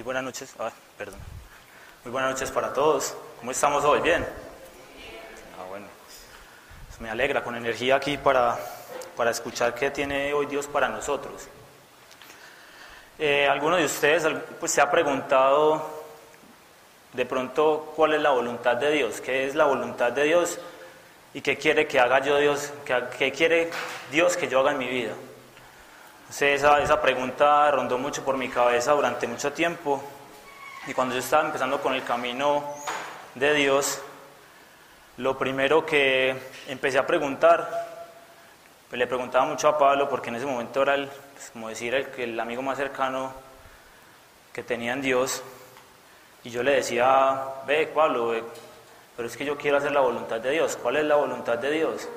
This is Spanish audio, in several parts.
Muy buenas noches. perdón. Muy buenas noches para todos. ¿Cómo estamos hoy? ¿Bien? Ah, bueno. Pues me alegra con energía aquí para, para escuchar qué tiene hoy Dios para nosotros. Eh, ¿Alguno de ustedes pues, se ha preguntado de pronto cuál es la voluntad de Dios? ¿Qué es la voluntad de Dios? ¿Y qué quiere que haga yo Dios? ¿Qué, quiere Dios que yo haga en mi vida? Esa, esa pregunta rondó mucho por mi cabeza durante mucho tiempo. Y cuando yo estaba empezando con el camino de Dios, lo primero que empecé a preguntar, pues le preguntaba mucho a Pablo, porque en ese momento era el, pues, como decir, el, el amigo más cercano que tenía en Dios. Y yo le decía, ve Pablo, pero es que yo quiero hacer la voluntad de Dios. ¿Cuál es la voluntad de Dios?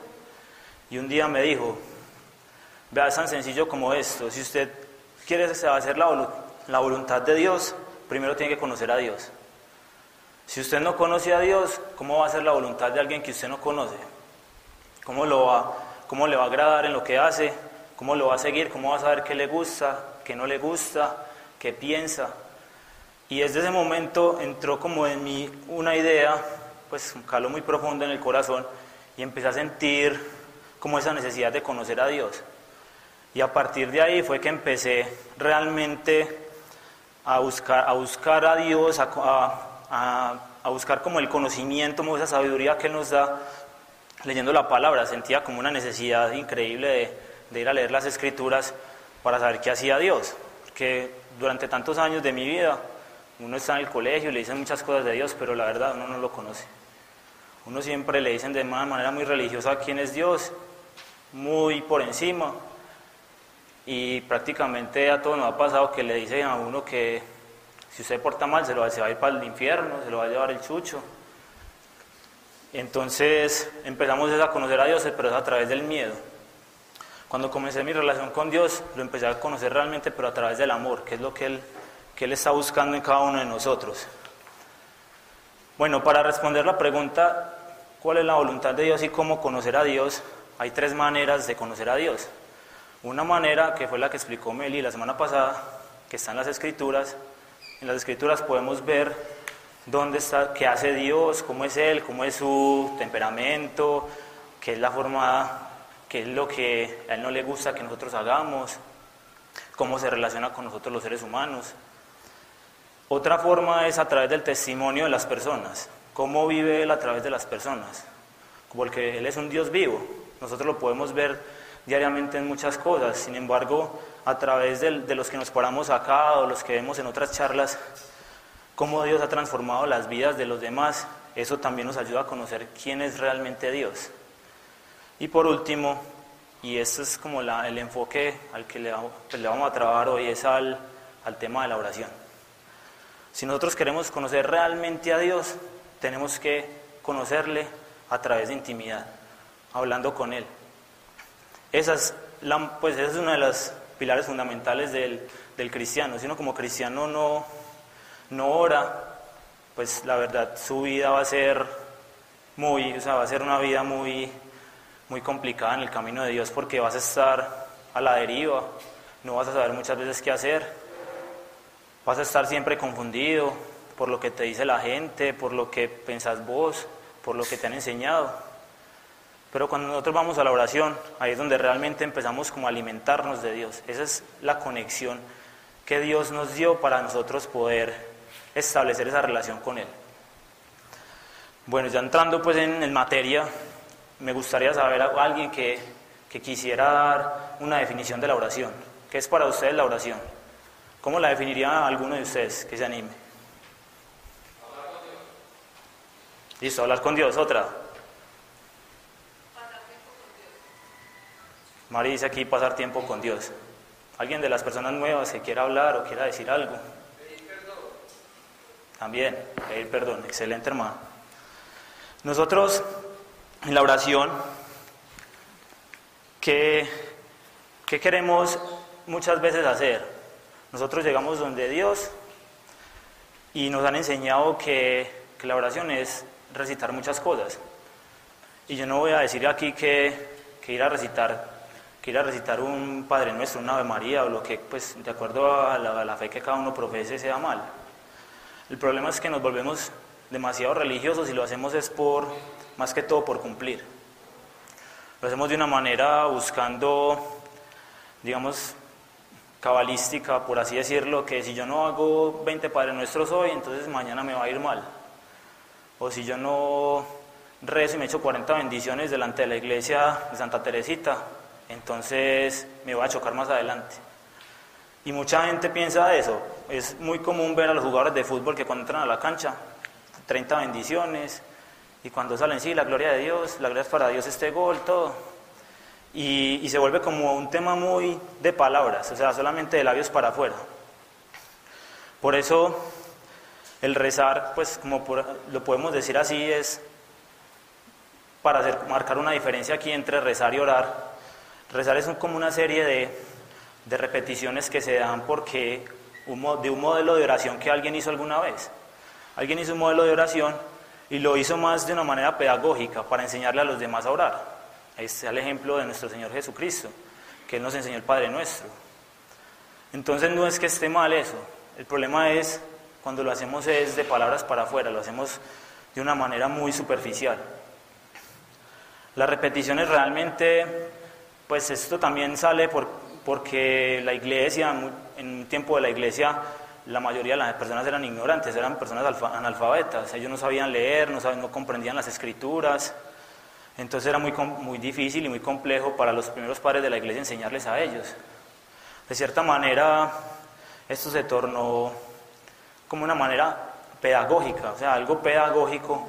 Y un día me dijo, vea, es tan sencillo como esto. Si usted quiere hacer la, la voluntad de Dios, primero tiene que conocer a Dios. Si usted no conoce a Dios, ¿cómo va a ser la voluntad de alguien que usted no conoce? ¿Cómo, lo va, ¿Cómo le va a agradar en lo que hace? ¿Cómo lo va a seguir? ¿Cómo va a saber qué le gusta, qué no le gusta, qué piensa? Y desde ese momento entró como en mí una idea, pues un calor muy profundo en el corazón, y empecé a sentir como esa necesidad de conocer a Dios. Y a partir de ahí fue que empecé realmente a buscar a, buscar a Dios, a, buscar como el conocimiento, como esa sabiduría que nos da leyendo la palabra. Sentía como una necesidad increíble de, ir a leer las escrituras para saber qué hacía Dios. Porque durante tantos años de mi vida uno está en el colegio y le dicen muchas cosas de Dios, pero la verdad uno no lo conoce. Uno siempre le dicen de manera muy religiosa quién es Dios, muy por encima, y prácticamente a todos nos ha pasado que le dicen a uno que si usted porta mal se, lo, va a ir para el infierno, se lo va a llevar el chucho. Entonces empezamos a conocer a Dios, pero es a través del miedo. Cuando comencé mi relación con Dios, lo empecé a conocer realmente, pero a través del amor, que es lo que Él, que él está buscando en cada uno de nosotros. Bueno, para responder la pregunta, ¿cuál es la voluntad de Dios y cómo conocer a Dios? Hay tres maneras de conocer a Dios. Una manera que fue la que explicó Meli la semana pasada, que está en las escrituras. En las escrituras podemos ver dónde está, qué hace Dios, cómo es Él, cómo es su temperamento, qué es la forma, qué es lo que a Él no le gusta que nosotros hagamos, cómo se relaciona con nosotros los seres humanos. Otra forma es a través del testimonio de las personas, cómo vive Él a través de las personas, porque Él es un Dios vivo, nosotros lo podemos ver diariamente en muchas cosas. Sin embargo, a través de, los que nos paramos acá o los que vemos en otras charlas, cómo Dios ha transformado las vidas de los demás, eso también nos ayuda a conocer quién es realmente Dios. Y por último, y este es como el enfoque al que pues, le vamos, a trabajar hoy, es al, al tema de la oración. Si nosotros queremos conocer realmente a Dios, tenemos que conocerle a través de intimidad, hablando con Él. Esa es, pues es una de las pilares fundamentales del, cristiano. Si uno como cristiano no, no ora, pues la verdad su vida va a ser muy, o sea, va a ser una vida muy, muy complicada en el camino de Dios porque vas a estar a la deriva, no vas a saber muchas veces qué hacer, vas a estar siempre confundido por lo que te dice la gente, por lo que pensás vos, por lo que te han enseñado. Pero cuando nosotros vamos a la oración, ahí es donde realmente empezamos como a alimentarnos de Dios. Esa es la conexión que Dios nos dio para nosotros poder establecer esa relación con Él. Bueno, ya entrando pues en, materia, me gustaría saber a alguien que, que quisiera dar una definición de la oración. ¿Qué es para ustedes la oración? ¿Cómo la definiría alguno de ustedes que se anime? Listo, hablar con Dios, otra. Mari dice aquí pasar tiempo con Dios. ¿Alguien de las personas nuevas que quiera hablar o quiera decir algo? También, pedir perdón. Excelente, hermano. Nosotros, en la oración, ¿qué, ¿qué queremos muchas veces hacer? Nosotros llegamos donde Dios y nos han enseñado que, que la oración es recitar muchas cosas. Y yo no voy a decir aquí que, que ir a recitar que ir a recitar un Padre Nuestro, una Ave María o lo que, pues, de acuerdo a la, a la fe que cada uno profese, sea mal. El problema es que nos volvemos demasiado religiosos y lo hacemos es por, más que todo por cumplir. Lo hacemos de una manera buscando, digamos, cabalística, por así decirlo, que si yo no hago 20 Padres Nuestros hoy, entonces mañana me va a ir mal. O si yo no rezo y me echo 40 bendiciones delante de la iglesia de Santa Teresita, entonces me va a chocar más adelante. Y mucha gente piensa eso. Es muy común ver a los jugadores de fútbol que cuando entran a la cancha, 30 bendiciones, y cuando salen, sí, la gloria de Dios, la gloria para Dios este gol, todo y, se vuelve como un tema muy de palabras, o sea, solamente de labios para afuera. Por eso el rezar, pues como lo podemos decir así, es para hacer, marcar una diferencia aquí entre rezar y orar. Rezar es como una serie de, de repeticiones que se dan porque de un modelo de oración que alguien hizo alguna vez. Alguien hizo un modelo de oración y lo hizo más de una manera pedagógica para enseñarle a los demás a orar. Ahí está el ejemplo de nuestro Señor Jesucristo, que Él nos enseñó el Padre Nuestro. Entonces no es que esté mal eso, el problema es cuando lo hacemos es de palabras para afuera, lo hacemos de una manera muy superficial. Las repeticiones realmente, pues esto también sale por, porque la iglesia, en un tiempo de la iglesia, la mayoría de las personas eran ignorantes, eran personas analfabetas, ellos no sabían leer, no, no comprendían las escrituras. Entonces era muy, muy difícil y muy complejo para los primeros padres de la iglesia enseñarles a ellos. De cierta manera, esto se tornó como una manera pedagógica, o sea, algo pedagógico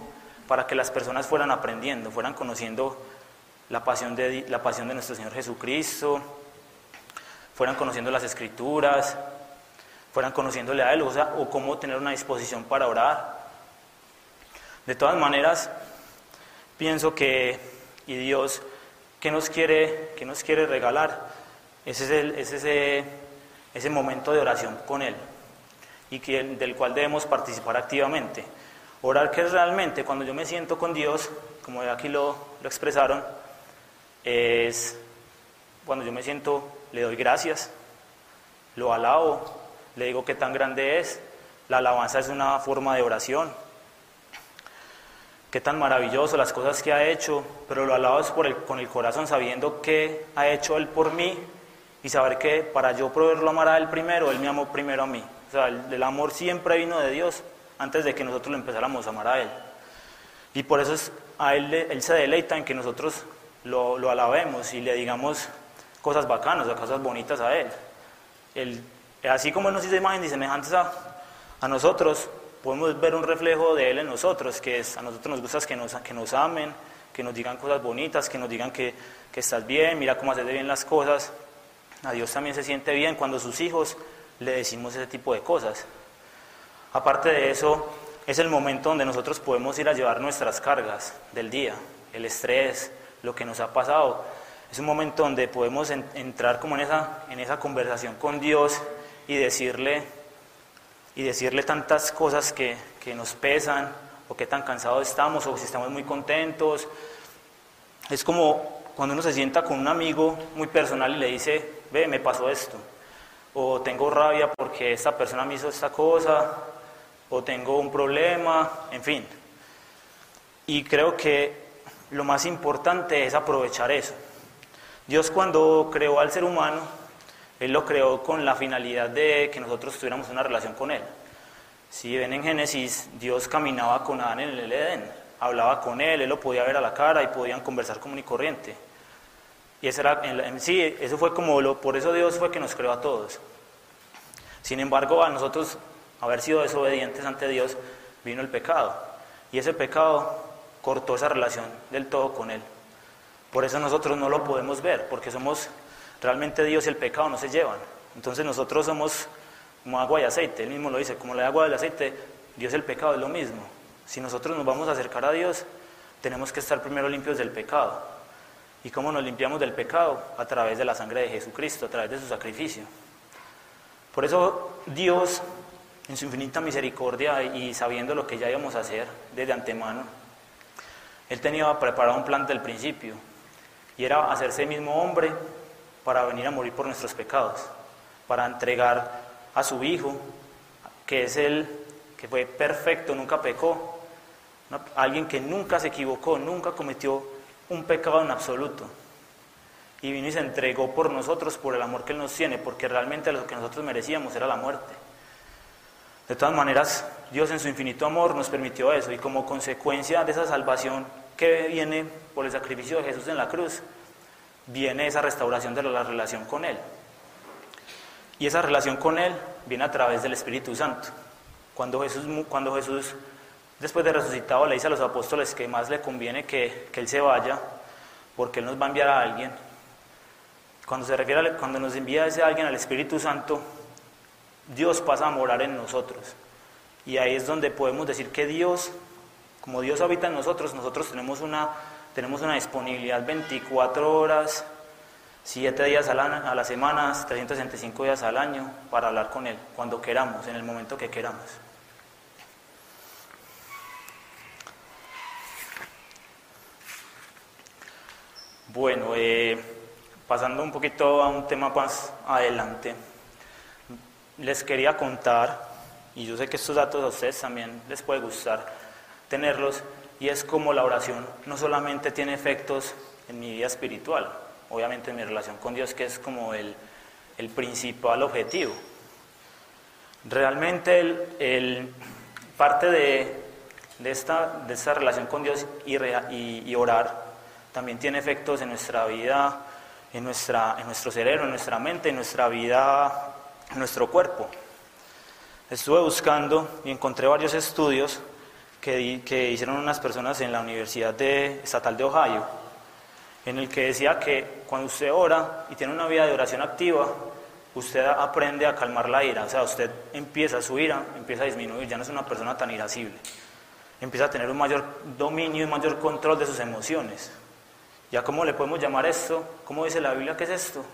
para que las personas fueran aprendiendo, fueran conociendo la pasión de, la pasión de nuestro Señor Jesucristo, fueran conociendo las escrituras, fueran conociéndole a Él, o sea, o cómo tener una disposición para orar. De todas maneras, pienso que, y Dios, ¿qué nos quiere, qué nos quiere regalar? Ese es, el, ese, ese momento de oración con Él y que, del cual debemos participar activamente. Orar que es realmente, cuando yo me siento con Dios, como aquí lo, lo expresaron, es cuando yo me siento, le doy gracias, lo alabo, le digo qué tan grande es. La alabanza es una forma de oración qué tan maravilloso las cosas que ha hecho, pero lo alabas por el, con el corazón sabiendo qué ha hecho Él por mí y saber que para yo poderlo amar a Él primero, Él me amó primero a mí. O sea, el, amor siempre vino de Dios antes de que nosotros lo empezáramos a amar a Él. Y por eso es, a Él, él se deleita en que nosotros lo, lo, alabemos y le digamos cosas bacanas, o cosas bonitas a Él. él así como Él nos hizo imagen y semejantes a, a nosotros, podemos ver un reflejo de Él en nosotros, que es, a nosotros nos gusta que nos, que nos amen, que nos digan cosas bonitas, que nos digan que, que estás bien, mira cómo haces bien las cosas. A Dios también se siente bien cuando sus hijos le decimos ese tipo de cosas. Aparte de eso, es el momento donde nosotros podemos ir a llevar nuestras cargas del día, el estrés, lo que nos ha pasado. Es un momento donde podemos entrar como en esa, en esa conversación con Dios y decirle, y decirle tantas cosas que, que nos pesan o qué tan cansados estamos o si estamos muy contentos. Es como cuando uno se sienta con un amigo muy personal y le dice, ve, me pasó esto, o tengo rabia porque esta persona me hizo esta cosa, o tengo un problema, en fin. Y creo que lo más importante es aprovechar eso. Dios cuando creó al ser humano, él lo creó con la finalidad de que nosotros tuviéramos una relación con Él. Si ven en Génesis, Dios caminaba con Adán en el Edén, hablaba con Él, Él lo podía ver a la cara y podían conversar común y corriente. Y eso era, eso fue como, lo, por eso Dios fue que nos creó a todos. Sin embargo, a nosotros, haber sido desobedientes ante Dios, vino el pecado. Y ese pecado cortó esa relación del todo con Él. Por eso nosotros no lo podemos ver, porque somos Realmente Dios y el pecado no se llevan. Entonces nosotros somos como agua y aceite, él mismo lo dice, como la agua y el aceite, Dios y el pecado es lo mismo. Si nosotros nos vamos a acercar a Dios, tenemos que estar primero limpios del pecado. ¿Y cómo nos limpiamos del pecado? A través de la sangre de Jesucristo, a través de su sacrificio. Por eso Dios, en su infinita misericordia y sabiendo lo que ya íbamos a hacer desde antemano, Él tenía preparado un plan del principio, y era hacerse mismo hombre para venir a morir por nuestros pecados, para entregar a su Hijo, que es el que fue perfecto, nunca pecó, alguien que nunca se equivocó, nunca cometió un pecado en absoluto. Y vino y se entregó por nosotros, por el amor que Él nos tiene, porque realmente lo que nosotros merecíamos era la muerte. De todas maneras, Dios en su infinito amor nos permitió eso y como consecuencia de esa salvación que viene por el sacrificio de Jesús en la cruz, viene esa restauración de la relación con Él. Y esa relación con Él viene a través del Espíritu Santo. Cuando Jesús, cuando Jesús después de resucitado, le dice a los apóstoles que más le conviene que, Él se vaya, porque Él nos va a enviar a alguien. Cuando se refiere a, cuando nos envía a ese alguien al Espíritu Santo, Dios pasa a morar en nosotros. Y ahí es donde podemos decir que Dios, como Dios habita en nosotros, nosotros tenemos una, tenemos una disponibilidad 24 horas, 7 días a la, a la semana, 365 días al año para hablar con Él, cuando queramos, en el momento que queramos. Bueno, eh, pasando un poquito a un tema más adelante, les quería contar, y yo sé que estos datos a ustedes también les puede gustar tenerlos, y es como la oración no solamente tiene efectos en mi vida espiritual, obviamente en mi relación con Dios, que es como el, principal objetivo. Realmente el, parte de, esta, de esta relación con Dios y, y orar también tiene efectos en nuestra vida, en, nuestra, en nuestro cerebro, en nuestra mente, en nuestra vida, nuestro cuerpo. Estuve buscando y encontré varios estudios que, que hicieron unas personas en la Universidad Estatal de Ohio, en el que decía que cuando usted ora y tiene una vida de oración activa, usted aprende a calmar la ira, o sea, usted empieza su ira, empieza a disminuir, ya no es una persona tan irascible, empieza a tener un mayor dominio y mayor control de sus emociones. ¿Ya cómo le podemos llamar esto? ¿Cómo dice la Biblia que es esto?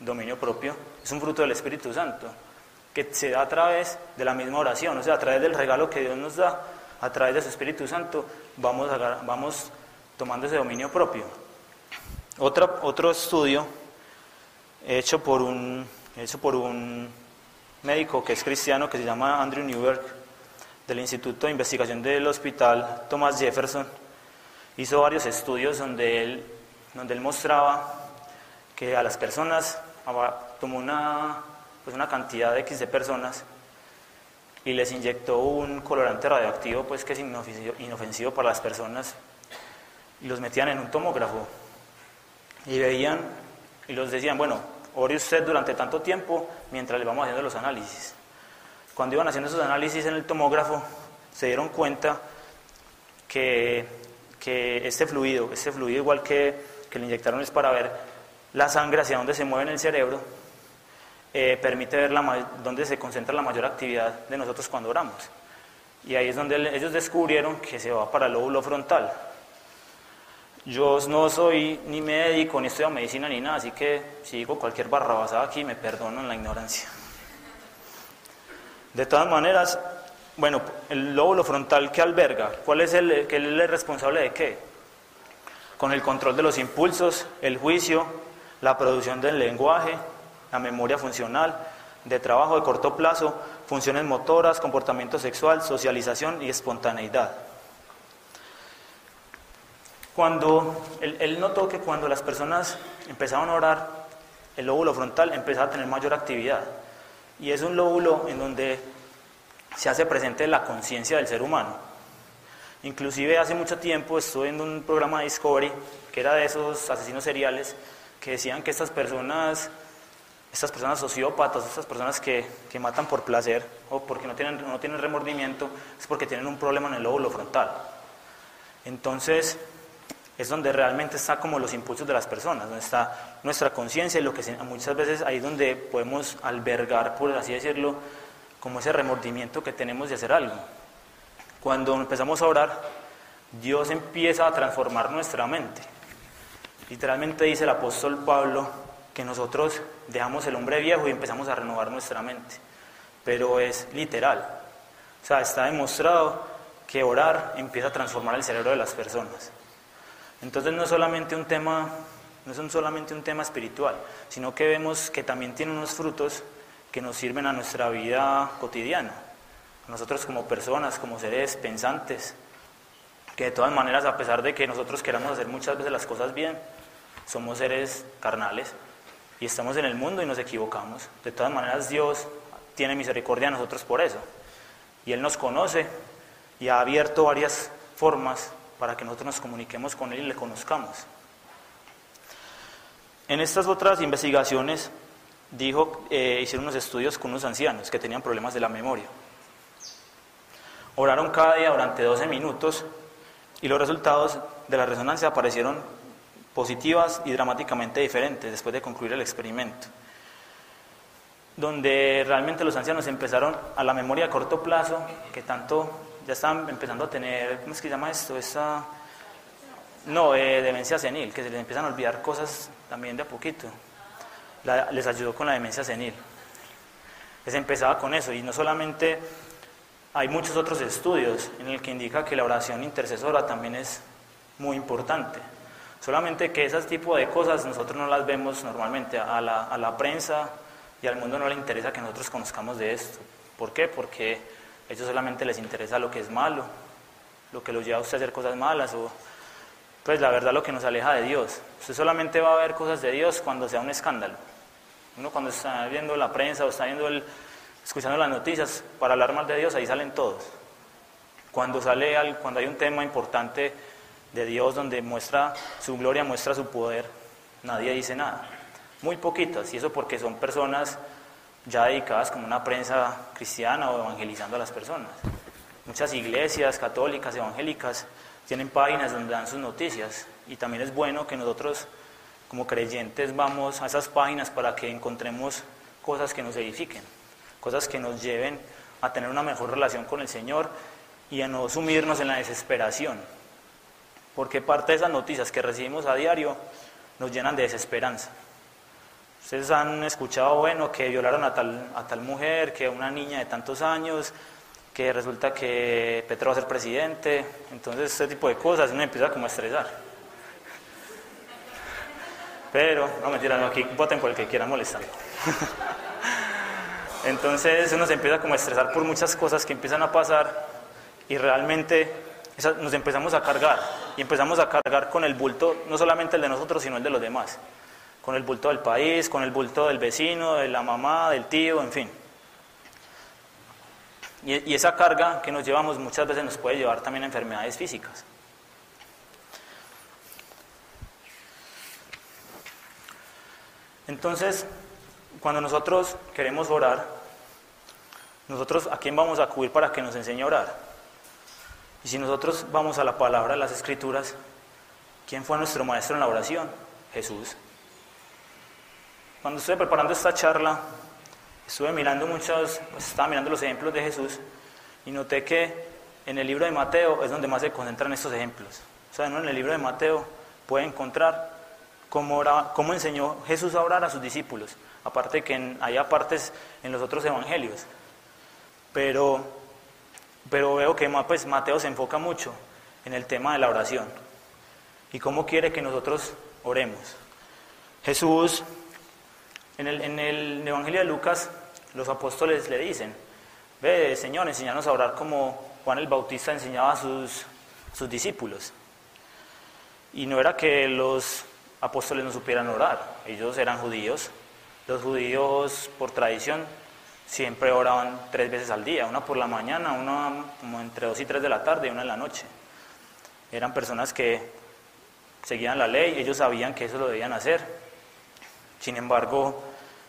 Dominio propio. Es un fruto del Espíritu Santo, que se da a través de la misma oración, o sea, a través del regalo que Dios nos da, a través de su Espíritu Santo, vamos, vamos tomando ese dominio propio. Otro, otro estudio hecho por, un, hecho por un médico que es cristiano, que se llama Andrew Newberg, del Instituto de Investigación del Hospital Thomas Jefferson, hizo varios estudios donde él, donde él mostraba que a las personas, tomó una, pues una cantidad de X de personas y les inyectó un colorante radioactivo pues que es inofensivo, para las personas y los metían en un tomógrafo y veían y los decían, bueno, ore usted durante tanto tiempo mientras le vamos haciendo los análisis. Cuando iban haciendo esos análisis en el tomógrafo, se dieron cuenta que que este fluido, este fluido igual que, que le inyectaron es para ver la sangre hacia dónde se mueve en el cerebro, eh, permite ver la, dónde se concentra la mayor actividad de nosotros cuando oramos. Y ahí es donde ellos descubrieron que se va para el lóbulo frontal. Yo no soy ni médico, ni estudio medicina, ni nada, así que si digo cualquier barrabasada aquí, me perdonan la ignorancia. De todas maneras, bueno, el lóbulo frontal que alberga, ¿cuál es el, que es el responsable de qué? Con el control de los impulsos, el juicio, la producción del lenguaje, la memoria funcional, de trabajo de corto plazo, funciones motoras, comportamiento sexual, socialización y espontaneidad. Cuando él, notó que cuando las personas empezaban a orar, el lóbulo frontal empezaba a tener mayor actividad. Y es un lóbulo en donde se hace presente la conciencia del ser humano. Inclusive hace mucho tiempo estuve en un programa de Discovery que era de esos asesinos seriales que decían que estas personas, estas personas sociópatas, estas personas que, que matan por placer o porque no tienen, no tienen remordimiento, es porque tienen un problema en el lóbulo frontal. Entonces, es donde realmente está como los impulsos de las personas, donde está nuestra conciencia y lo que muchas veces ahí donde podemos albergar, por así decirlo, como ese remordimiento que tenemos de hacer algo. Cuando empezamos a orar, Dios empieza a transformar nuestra mente. Literalmente dice el apóstol Pablo que nosotros dejamos el hombre viejo y empezamos a renovar nuestra mente. Pero es literal. O sea, está demostrado que orar empieza a transformar el cerebro de las personas. Entonces no es solamente un tema no son solamente un tema espiritual, sino que vemos que también tiene unos frutos que nos sirven a nuestra vida cotidiana, nosotros como personas, como seres pensantes, que de todas maneras, a pesar de que nosotros queramos hacer muchas veces las cosas bien, somos seres carnales y estamos en el mundo y nos equivocamos. De todas maneras, Dios tiene misericordia a nosotros por eso. Y Él nos conoce y ha abierto varias formas para que nosotros nos comuniquemos con Él y le conozcamos. En estas otras investigaciones, dijo, eh, hicieron unos estudios con unos ancianos que tenían problemas de la memoria. Oraron cada día durante 12 minutos y los resultados de la resonancia aparecieron positivas y dramáticamente diferentes después de concluir el experimento, donde realmente los ancianos empezaron a la memoria a corto plazo, que tanto ya estaban empezando a tener, ¿cómo es que se llama esto? Esa, no, eh, demencia senil, que se les empiezan a olvidar cosas también de a poquito. les ayudó con la demencia senil. Les empezaba con eso, y no solamente hay muchos otros estudios en el que indica que la oración intercesora también es muy importante. Solamente que ese tipo de cosas nosotros no las vemos normalmente. A la, a la prensa y al mundo no le interesa que nosotros conozcamos de esto. ¿Por qué? Porque a ellos solamente les interesa lo que es malo, lo que los lleva a usted a hacer cosas malas o pues la verdad lo que nos aleja de Dios. Usted solamente va a ver cosas de Dios cuando sea un escándalo. Uno cuando está viendo la prensa o está viendo el, escuchando las noticias para hablar mal de Dios, ahí salen todos. Cuando sale cuando hay un tema importante de Dios donde muestra su gloria, muestra su poder, nadie dice nada. Muy poquitas, y eso porque son personas ya dedicadas como una prensa cristiana o evangelizando a las personas. Muchas iglesias católicas, evangélicas, tienen páginas donde dan sus noticias y también es bueno que nosotros como creyentes vamos a esas páginas para que encontremos cosas que nos edifiquen, cosas que nos lleven a tener una mejor relación con el Señor y a no sumirnos en la desesperación, porque parte de esas noticias que recibimos a diario nos llenan de desesperanza. Ustedes han escuchado, bueno, que violaron a tal, a tal mujer, que una niña de tantos años, que resulta que Petro va a ser presidente, entonces este tipo de cosas uno empieza como a estresar. Pero, no mentira, no, aquí voten por el que quiera molestar. entonces uno se empieza como a estresar por muchas cosas que empiezan a pasar y realmente nos empezamos a cargar y empezamos a cargar con el bulto, no solamente el de nosotros, sino el de los demás, con el bulto del país, con el bulto del vecino, de la mamá, del tío, en fin. Y, esa carga que nos llevamos muchas veces nos puede llevar también a enfermedades físicas. Entonces, cuando nosotros queremos orar, nosotros a quién vamos a acudir para que nos enseñe a orar? Y si nosotros vamos a la palabra de las escrituras, ¿quién fue nuestro maestro en la oración? Jesús. Cuando estuve preparando esta charla, estuve mirando muchos, pues estaba mirando los ejemplos de Jesús y noté que en el libro de Mateo es donde más se concentran estos ejemplos. O sea, en el libro de Mateo puede encontrar cómo, cómo enseñó Jesús a orar a sus discípulos, aparte que hay partes en los otros evangelios. Pero pero veo que pues, Mateo se enfoca mucho en el tema de la oración y cómo quiere que nosotros oremos. Jesús, en el, en el Evangelio de Lucas, los apóstoles le dicen, ve Señor, enséñanos a orar como Juan el Bautista enseñaba a sus, sus discípulos. Y no era que los apóstoles no supieran orar, ellos eran judíos, los judíos por tradición siempre oraban tres veces al día, una por la mañana, una como entre dos y tres de la tarde y una en la noche. Eran personas que seguían la ley, ellos sabían que eso lo debían hacer. Sin embargo,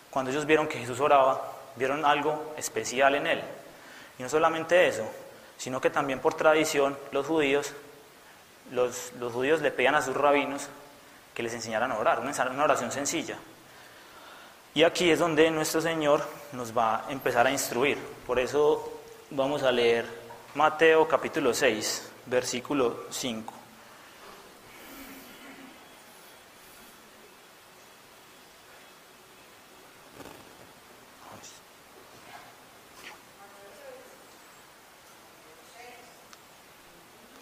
cuando ellos vieron que Jesús oraba, vieron algo especial en él. Y no solamente eso, sino que también por tradición los judíos, los, los judíos le pedían a sus rabinos que les enseñaran a orar, una oración sencilla. Y aquí es donde nuestro Señor nos va a empezar a instruir. Por eso vamos a leer Mateo capítulo 6, versículo 5.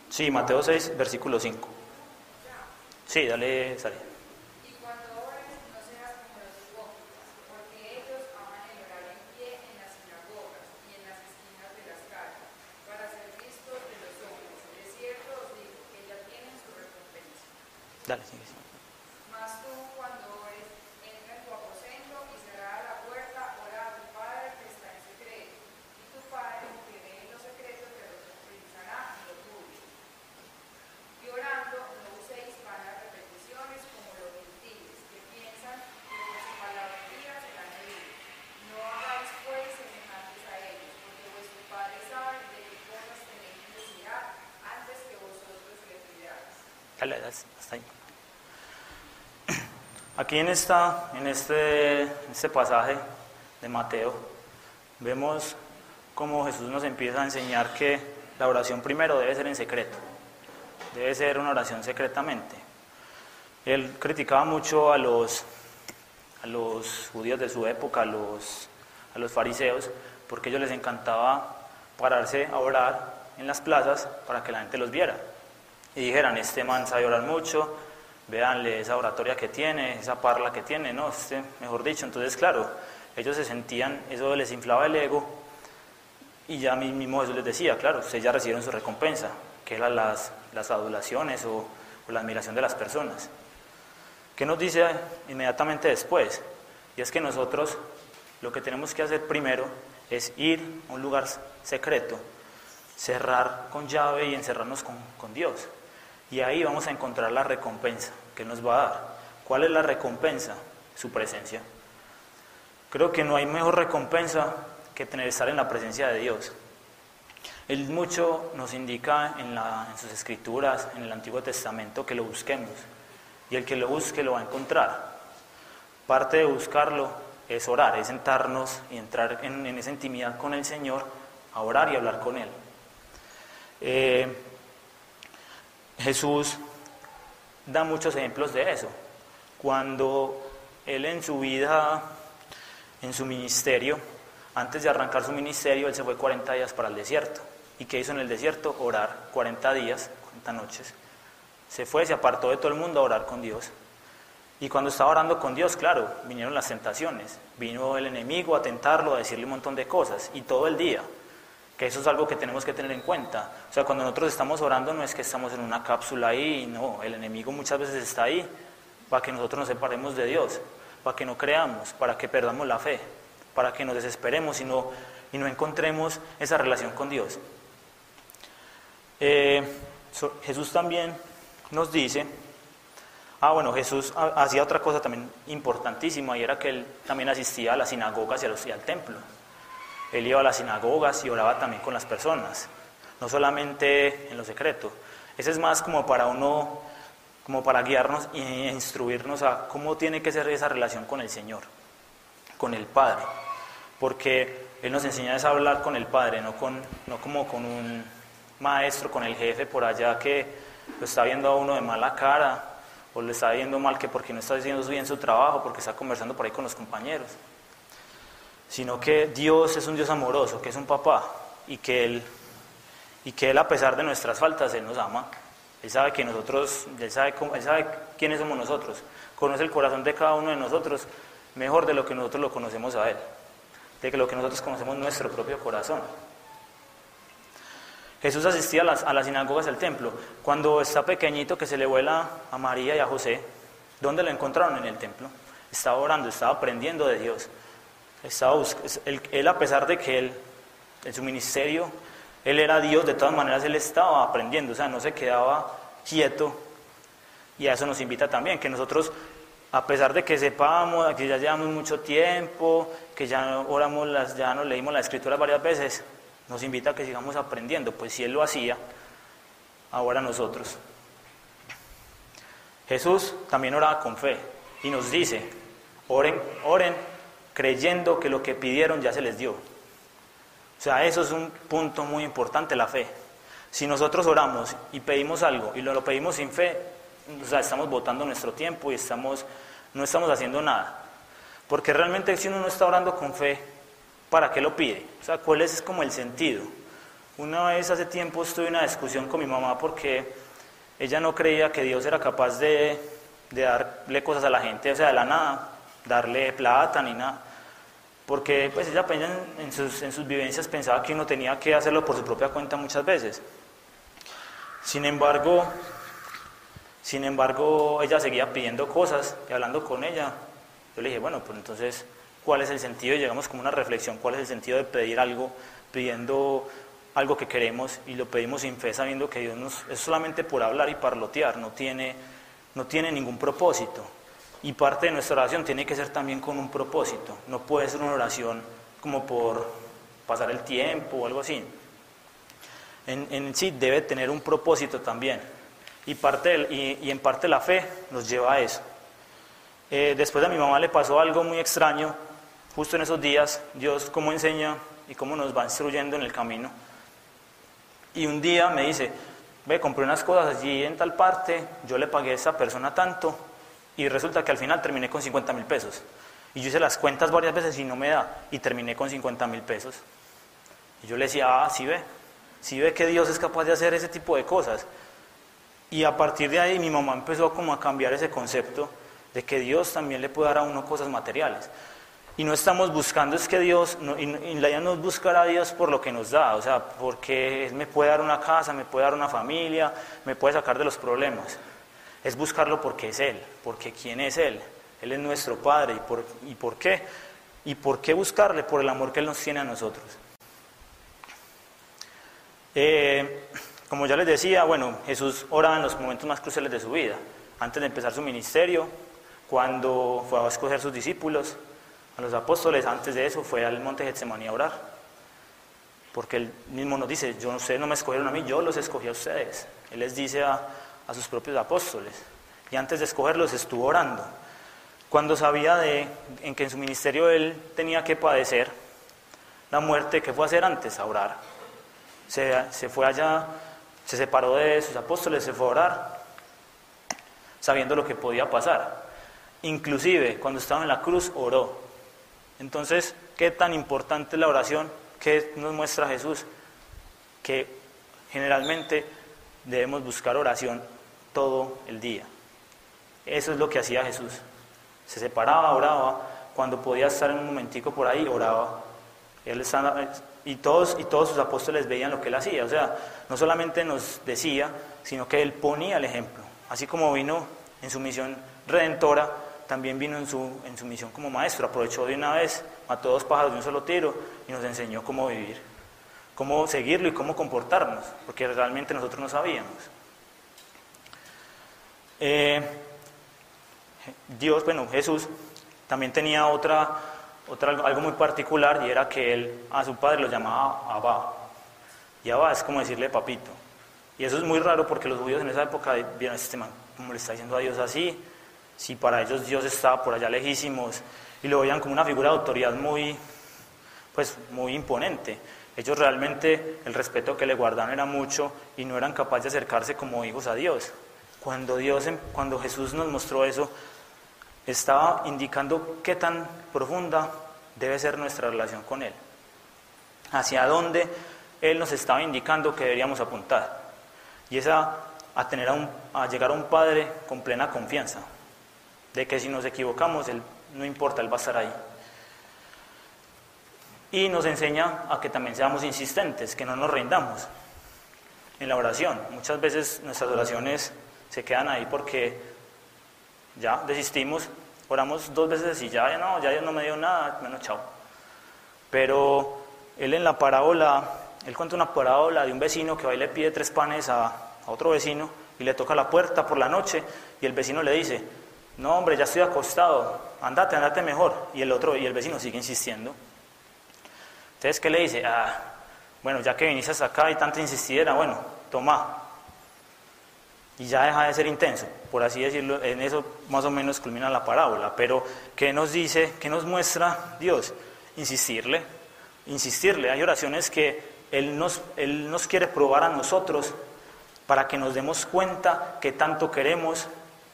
Sí, Mateo 6, versículo 5. Sí, dale, sale. Sigue. Mas tú, cuando ores, entra en tu aposento y cerrada la puerta, ora a tu Padre que está en secreto. Y tu Padre, que ve en lo secreto, te recompensará en lo público. Y orando, no uséis vanas repeticiones como los gentiles, que piensan que por su palabrería serán oídos. No hagáis pues semejantes a ellos, porque vuestro Padre sabe de qué cosas tenéis necesidad antes que vosotros le pidáis. Dale, dale, hasta ahí. Aquí en, esta, en este, este pasaje de Mateo vemos cómo Jesús nos empieza a enseñar que la oración primero debe ser en secreto, debe ser una oración secretamente. Él criticaba mucho a los, a los judíos de su época, a los, a los fariseos, porque a ellos les encantaba pararse a orar en las plazas para que la gente los viera y dijeran, este man sabe orar mucho, véanle esa oratoria que tiene, esa parla que tiene, no, este, mejor dicho, entonces claro, ellos se sentían, eso les inflaba el ego y ya mismo Jesús les decía, claro, ustedes ya recibieron su recompensa, que eran las, las adulaciones o, o la admiración de las personas. ¿Qué nos dice inmediatamente después? Y es que nosotros lo que tenemos que hacer primero es ir a un lugar secreto, cerrar con llave y encerrarnos con, con Dios. Y ahí vamos a encontrar la recompensa que nos va a dar. ¿Cuál es la recompensa? Su presencia. Creo que no hay mejor recompensa que tener estar en la presencia de Dios. Él mucho nos indica en sus escrituras, en el Antiguo Testamento, que lo busquemos. Y el que lo busque lo va a encontrar. Parte de buscarlo es orar, es sentarnos y entrar en, en esa intimidad con el Señor, a orar y hablar con Él. Eh, Jesús da muchos ejemplos de eso. Cuando Él en su vida, en su ministerio, antes de arrancar su ministerio, Él se fue 40 días para el desierto. ¿Y qué hizo en el desierto? Orar 40 días, 40 noches. Se fue, se apartó de todo el mundo a orar con Dios. Y cuando estaba orando con Dios, claro, vinieron las tentaciones. Vino el enemigo a tentarlo, a decirle un montón de cosas. Y todo el día. Que eso es algo que tenemos que tener en cuenta. O sea, cuando nosotros estamos orando no es que estamos en una cápsula ahí, no. El enemigo muchas veces está ahí para que nosotros nos separemos de Dios, para que no creamos, para que perdamos la fe, para que nos desesperemos y no, y no encontremos esa relación con Dios. Eh, Jesús también nos dice, ah bueno, Jesús ha- hacía otra cosa también importantísima y era que él también asistía a las sinagogas y al templo. Él iba a las sinagogas y oraba también con las personas, no solamente en lo secreto. Ese es más como para uno, como para guiarnos e instruirnos a cómo tiene que ser esa relación con el Señor, con el Padre. Porque Él nos enseña a hablar con el Padre, no, con, no como con un maestro, con el jefe por allá que lo está viendo a uno de mala cara o lo está viendo mal que porque no está haciendo bien su trabajo, porque está conversando por ahí con los compañeros sino que Dios es un Dios amoroso, que es un papá y que Él, y que él a pesar de nuestras faltas, Él nos ama. Él sabe que nosotros, él sabe, cómo- él sabe quiénes somos nosotros, conoce el corazón de cada uno de nosotros mejor de lo que nosotros lo conocemos a Él, de que lo que nosotros conocemos nuestro propio corazón. Jesús asistía a las, a las sinagogas del templo. Cuando está pequeñito que se le vuela a María y a José, ¿dónde lo encontraron? En el templo. Estaba orando, estaba aprendiendo de Dios. Estaba él, a pesar de que él, en su ministerio, él era Dios, de todas maneras él estaba aprendiendo, o sea, no se quedaba quieto. Y a eso nos invita también, que nosotros, a pesar de que sepamos, que ya llevamos mucho tiempo, que ya oramos, las, ya nos leímos la escritura varias veces, nos invita a que sigamos aprendiendo, pues si él lo hacía, ahora nosotros. Jesús también oraba con fe y nos dice, oren, oren creyendo que lo que pidieron ya se les dio. O sea, eso es un punto muy importante, la fe. Si nosotros oramos y pedimos algo y lo, pedimos sin fe, o sea, estamos botando nuestro tiempo y estamos, no estamos haciendo nada. Porque realmente si uno no está orando con fe, ¿para qué lo pide? O sea, ¿cuál es como el sentido? Una vez hace tiempo estuve en una discusión con mi mamá porque ella no creía que Dios era capaz de, de darle cosas a la gente, o sea, de la nada, darle plata ni nada. Porque pues ella en, en sus vivencias pensaba que uno tenía que hacerlo por su propia cuenta muchas veces. Sin embargo, Sin embargo, ella seguía pidiendo cosas y hablando con ella. Yo le dije, bueno, pues entonces, ¿cuál es el sentido? Y llegamos como una reflexión, ¿cuál es el sentido de pedir algo, pidiendo algo que queremos y lo pedimos sin fe, sabiendo que Dios nos, es solamente por hablar y parlotear, no tiene, no tiene ningún propósito. Y parte de nuestra oración tiene que ser también con un propósito, no puede ser una oración como por pasar el tiempo o algo así. En, en sí debe tener un propósito también. Y, parte y, en parte la fe nos lleva a eso. Eh, después a mi mamá le pasó algo muy extraño, justo en esos días, Dios cómo enseña y cómo nos va instruyendo en el camino. Y un día me dice, ve, compré unas cosas allí en tal parte, yo le pagué a esa persona tanto, y resulta que al final terminé con 50 mil pesos. Y yo hice las cuentas varias veces y no me da, y terminé con 50 mil pesos. Y yo le decía, ah, sí ve, sí ve que Dios es capaz de hacer ese tipo de cosas. Y a partir de ahí mi mamá empezó como a cambiar ese concepto de que Dios también le puede dar a uno cosas materiales. Y no estamos buscando es que Dios, y, la idea no es buscar a Dios por lo que nos da, o sea, porque Él me puede dar una casa, me puede dar una familia, me puede sacar de los problemas. Es buscarlo porque es Él, porque quién es Él. Él es nuestro Padre. ¿Y por, y por qué? ¿Y por qué buscarle? Por el amor que Él nos tiene a nosotros. Eh, como ya les decía, bueno, Jesús oraba en los momentos más cruciales de su vida, antes de empezar su ministerio, cuando fue a escoger sus discípulos, a los apóstoles, antes de eso fue al monte Getsemaní a orar. Porque él mismo nos dice, yo, ustedes no me escogieron a mí, yo los escogí a ustedes. Él les dice a, a sus propios apóstoles. Y antes de escogerlos estuvo orando. Cuando sabía de, en que en su ministerio él tenía que padecer la muerte, ¿qué fue a hacer antes? A orar. Se, se fue allá se separó de sus apóstoles, se fue a orar, sabiendo lo que podía pasar. Inclusive cuando estaba en la cruz oró. Entonces, ¿qué tan importante es la oración? ¿Qué nos muestra Jesús? Que generalmente debemos buscar oración todo el día. Eso es lo que hacía Jesús. Se separaba, oraba, cuando podía estar en un momentico por ahí, oraba. Él estaba, y todos, y todos sus apóstoles veían lo que él hacía. O sea, no solamente nos decía, sino que él ponía el ejemplo. Así como vino en su misión redentora, también vino en su, en su misión como maestro. Aprovechó de una vez, mató dos pájaros de un solo tiro y nos enseñó cómo vivir, cómo seguirlo y cómo comportarnos, porque realmente nosotros no sabíamos. Eh, Dios, bueno, Jesús también tenía otra otra, algo muy particular y era que él a su padre lo llamaba Abba. Y Abba es como decirle papito. Y eso es muy raro porque los judíos en esa época vieron este man, como le está diciendo a Dios así, si para ellos Dios estaba por allá lejísimos y lo veían como una figura de autoridad muy, pues, muy imponente. Ellos realmente el respeto que le guardaban era mucho y no eran capaces de acercarse como hijos a Dios. Cuando, Dios, cuando Jesús nos mostró eso, estaba indicando qué tan profunda debe ser nuestra relación con Él, hacia dónde Él nos estaba indicando que deberíamos apuntar, y es a, tener a, llegar a un Padre con plena confianza, de que si nos equivocamos, Él no importa, Él va a estar ahí. Y nos enseña a que también seamos insistentes, que no nos rindamos en la oración. Muchas veces nuestras oraciones se quedan ahí porque ya desistimos, oramos dos veces y ya, ya no, ya Dios no me dio nada, bueno, chao. Pero él en la parábola, él cuenta una parábola de un vecino que va y le pide tres panes a, a otro vecino y le toca la puerta por la noche y el vecino le dice, no hombre, ya estoy acostado, andate, andate mejor. Y el otro, y el vecino sigue insistiendo. Entonces, ¿qué le dice? Ah, bueno, ya que viniste hasta acá y tanto insistiera, bueno, toma, y ya deja de ser intenso, por así decirlo, en eso más o menos culmina la parábola, pero ¿qué nos dice, qué nos muestra Dios? Insistirle, insistirle, hay oraciones que Él nos, Él nos quiere probar a nosotros para que nos demos cuenta que tanto queremos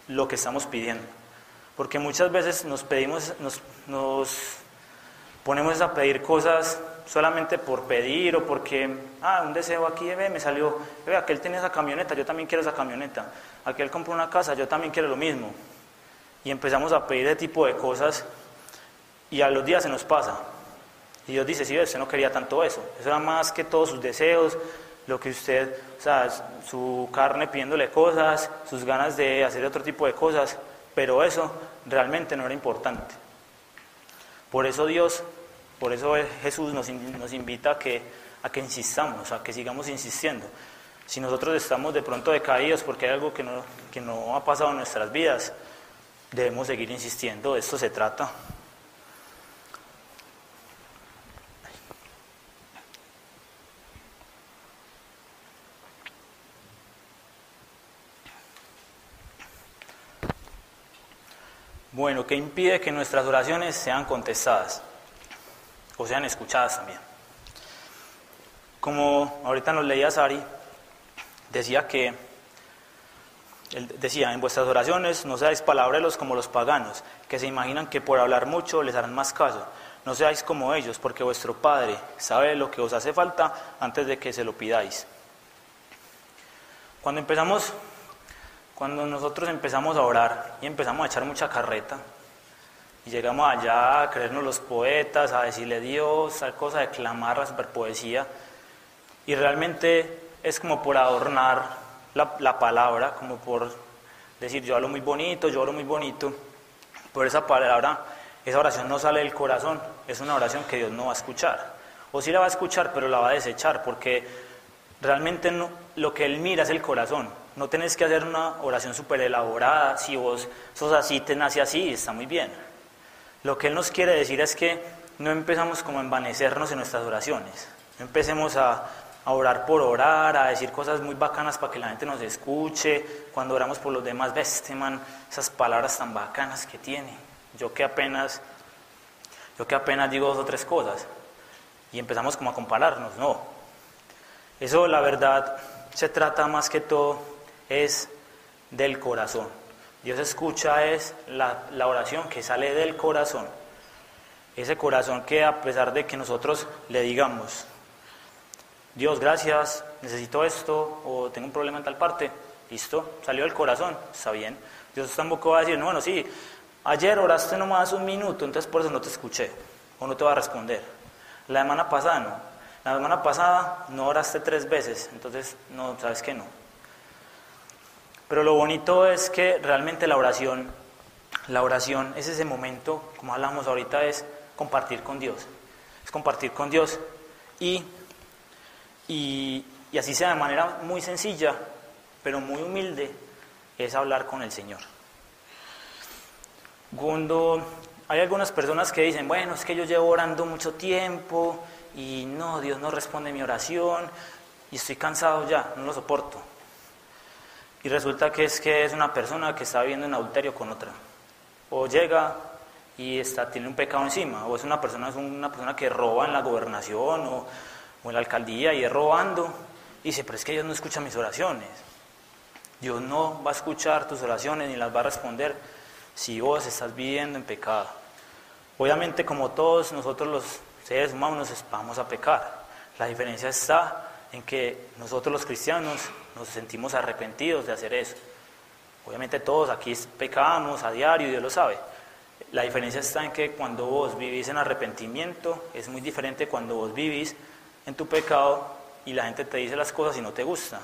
lo que estamos pidiendo, porque muchas veces nos pedimos, nos, nos ponemos a pedir cosas solamente por pedir o porque, ah, un deseo aquí, ve, me salió, ve, aquel tiene esa camioneta, yo también quiero esa camioneta, aquel compró una casa, yo también quiero lo mismo. Y empezamos a pedir ese tipo de cosas y a los días se nos pasa. Y Dios dice, sí, usted no quería tanto eso, eso era más que todos sus deseos, lo que usted, o sea, su carne pidiéndole cosas, sus ganas de hacer otro tipo de cosas, pero eso realmente no era importante. Por eso Dios, por eso Jesús nos, nos invita a que, a que insistamos, a que sigamos insistiendo. Si nosotros estamos de pronto decaídos porque hay algo que no, que no ha pasado en nuestras vidas, debemos seguir insistiendo, de esto se trata. Bueno, ¿qué impide que nuestras oraciones sean contestadas o sean escuchadas también? Como ahorita nos leía Sari, decía que, decía, en vuestras oraciones no seáis palabreros como los paganos, que se imaginan que por hablar mucho les harán más caso. No seáis como ellos, porque vuestro Padre sabe lo que os hace falta antes de que se lo pidáis. Cuando empezamos cuando nosotros empezamos a orar y empezamos a echar mucha carreta, y llegamos allá a creernos los poetas, a decirle Dios, tal cosa, a declamar la superpoesía, y realmente es como por adornar la, la, palabra, como por decir yo hablo muy bonito, yo hablo muy bonito, por esa palabra, esa oración no sale del corazón, es una oración que Dios no va a escuchar, o sí la va a escuchar, pero la va a desechar, porque realmente lo que Él mira es el corazón, no tenés que hacer una oración súper elaborada, si vos sos así, te nace así, está muy bien. Lo que Él nos quiere decir es que no empezamos como a envanecernos en nuestras oraciones, no empecemos a, orar por orar, a decir cosas muy bacanas para que la gente nos escuche, cuando oramos por los demás, ves, man, esas palabras tan bacanas que tiene. Yo que apenas, yo que apenas digo dos o tres cosas y empezamos como a compararnos, no. Eso la verdad se trata más que todo es del corazón. Dios escucha es la, oración que sale del corazón. Ese corazón que a pesar de que nosotros le digamos, Dios, gracias, necesito esto o tengo un problema en tal parte, listo, salió del corazón, está bien. Dios tampoco va a decir, no, bueno, sí, ayer oraste nomás un minuto, entonces por eso no te escuché o no te va a responder. La semana pasada no. La semana pasada no oraste tres veces, entonces no, sabes que no. Pero lo bonito es que realmente la oración, la oración es ese momento, como hablamos ahorita, es compartir con Dios. Es compartir con Dios y, y, así sea de manera muy sencilla, pero muy humilde, es hablar con el Señor. Cuando hay algunas personas que dicen, bueno, es que yo llevo orando mucho tiempo y no, Dios no responde mi oración y estoy cansado ya, no lo soporto. Y resulta que es que es una persona que está viviendo en adulterio con otra. O llega y está, tiene un pecado encima. O es una persona, es una persona que roba en la gobernación o, en la alcaldía y es robando. Y dice, pero es que Dios no escucha mis oraciones. Dios no va a escuchar tus oraciones ni las va a responder si vos estás viviendo en pecado. Obviamente, como todos nosotros los seres humanos vamos a pecar. La diferencia está en que nosotros los cristianos nos sentimos arrepentidos de hacer eso. Obviamente todos aquí pecamos a diario, Dios lo sabe. La diferencia está en que cuando vos vivís en arrepentimiento es muy diferente cuando vos vivís en tu pecado y la gente te dice las cosas y no te gusta.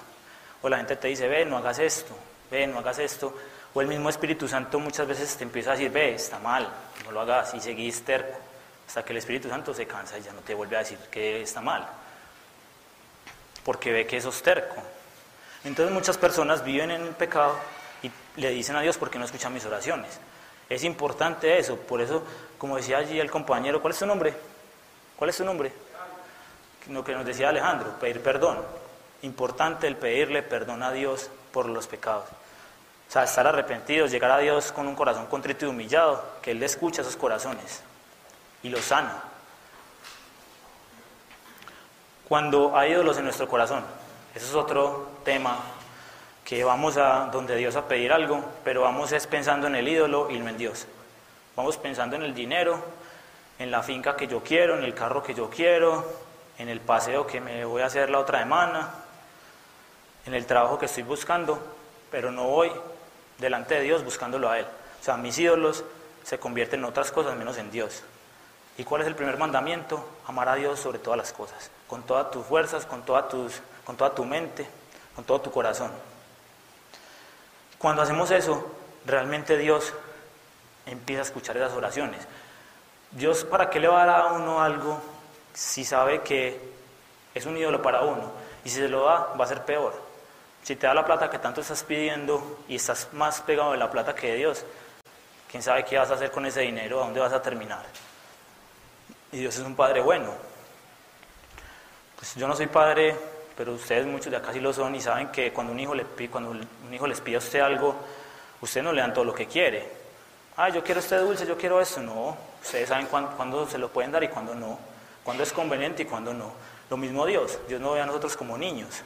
O la gente te dice, ve, no hagas esto, ve, no hagas esto. O el mismo Espíritu Santo muchas veces te empieza a decir, ve, está mal, no lo hagas y seguís terco. Hasta que el Espíritu Santo se cansa y ya no te vuelve a decir que está mal porque ve que es terco. Entonces muchas personas viven en el pecado y le dicen a Dios porque no escuchan mis oraciones. Es importante eso, por eso, como decía allí el compañero, ¿cuál es tu nombre? ¿Cuál es tu nombre? Lo que nos decía Alejandro, pedir perdón. Importante el pedirle perdón a Dios por los pecados. O sea, estar arrepentidos, llegar a Dios con un corazón contrito y humillado, que Él le escucha esos corazones y los sana. Cuando hay ídolos en nuestro corazón, eso es otro tema que vamos a donde Dios a pedir algo, pero vamos es pensando en el ídolo y no en Dios. Vamos pensando en el dinero, en la finca que yo quiero, en el carro que yo quiero, en el paseo que me voy a hacer la otra semana, en el trabajo que estoy buscando, pero no voy delante de Dios buscándolo a Él. O sea, mis ídolos se convierten en otras cosas menos en Dios. ¿Y cuál es el primer mandamiento? Amar a Dios sobre todas las cosas, con todas tus fuerzas, con, todas tus, con toda tu mente, con todo tu corazón. Cuando hacemos eso, realmente Dios empieza a escuchar esas oraciones. Dios, ¿para qué le va a dar a uno algo si sabe que es un ídolo para uno? Y si se lo da, va a ser peor. Si te da la plata que tanto estás pidiendo y estás más pegado de la plata que de Dios, quién sabe qué vas a hacer con ese dinero, a dónde vas a terminar. Y Dios es un padre bueno. Pues yo no soy padre, pero ustedes muchos de acá sí lo son y saben que cuando un hijo, le, cuando un hijo les pide a usted algo, usted no le dan todo lo que quiere. Ah, yo quiero este dulce, yo quiero esto. No, ustedes saben cuándo, se lo pueden dar y cuándo no. Cuándo es conveniente y cuándo no. Lo mismo Dios. Dios no ve a nosotros como niños.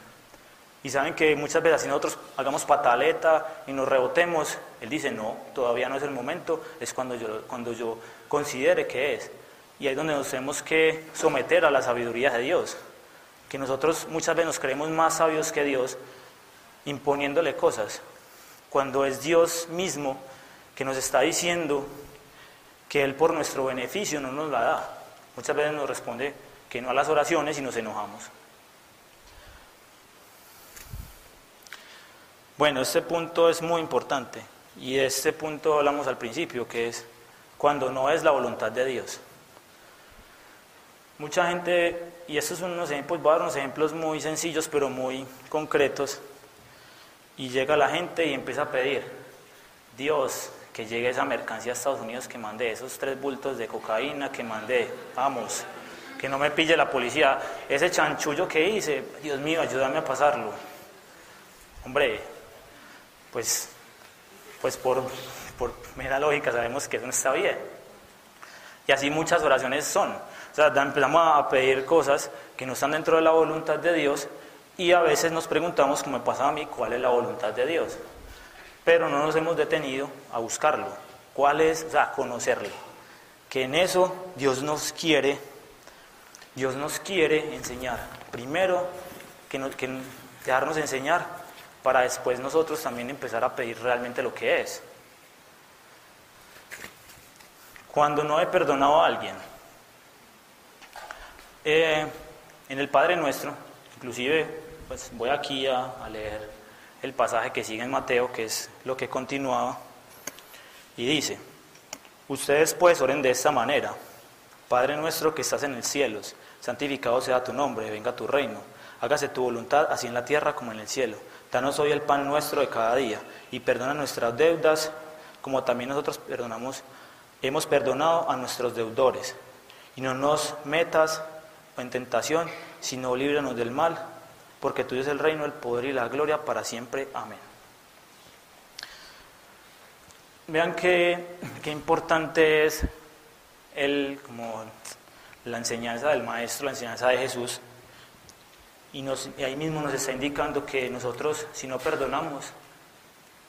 Y saben que muchas veces si nosotros hagamos pataleta y nos rebotemos, Él dice, no, todavía no es el momento, es cuando yo, cuando yo considere que es. Y ahí es donde nos tenemos que someter a la sabiduría de Dios. Que nosotros muchas veces nos creemos más sabios que Dios imponiéndole cosas, cuando es Dios mismo que nos está diciendo que Él por nuestro beneficio no nos la da. Muchas veces nos responde que no a las oraciones y nos enojamos. Bueno, este punto es muy importante y de este punto hablamos al principio, que es cuando no es la voluntad de Dios. Mucha gente, y estos son unos ejemplos, voy a dar unos ejemplos muy sencillos pero muy concretos, y llega la gente y empieza a pedir, Dios, que llegue esa mercancía a Estados Unidos, que mande esos tres bultos de cocaína, que mande, vamos, que no me pille la policía, ese chanchullo que hice, Dios mío, ayúdame a pasarlo. Hombre, pues, pues por, por mera lógica sabemos que eso no está bien. Y así muchas oraciones son. O sea, empezamos a pedir cosas que no están dentro de la voluntad de Dios y a veces nos preguntamos, como me pasa a mí, cuál es la voluntad de Dios. Pero no nos hemos detenido a buscarlo. ¿Cuál es? O sea, conocerlo. Que en eso Dios nos quiere, Dios nos quiere enseñar. Primero, que, que dejarnos enseñar para después nosotros también empezar a pedir realmente lo que es. Cuando no he perdonado a alguien, eh, en el Padre Nuestro, inclusive, pues voy aquí a, leer el pasaje que sigue en Mateo, que es lo que continuaba, y dice, ustedes pues oren de esta manera, Padre nuestro que estás en el cielo, santificado sea tu nombre, venga tu reino, hágase tu voluntad así en la tierra como en el cielo. Danos hoy el pan nuestro de cada día y perdona nuestras deudas como también nosotros perdonamos, hemos perdonado a nuestros deudores. Y no nos metas en tentación, sino líbranos del mal, porque tuyo es el reino, el poder y la gloria para siempre. Amén. Vean qué, qué importante es el, como la enseñanza del Maestro, la enseñanza de Jesús. Y, nos, y ahí mismo nos está indicando que nosotros, si no perdonamos,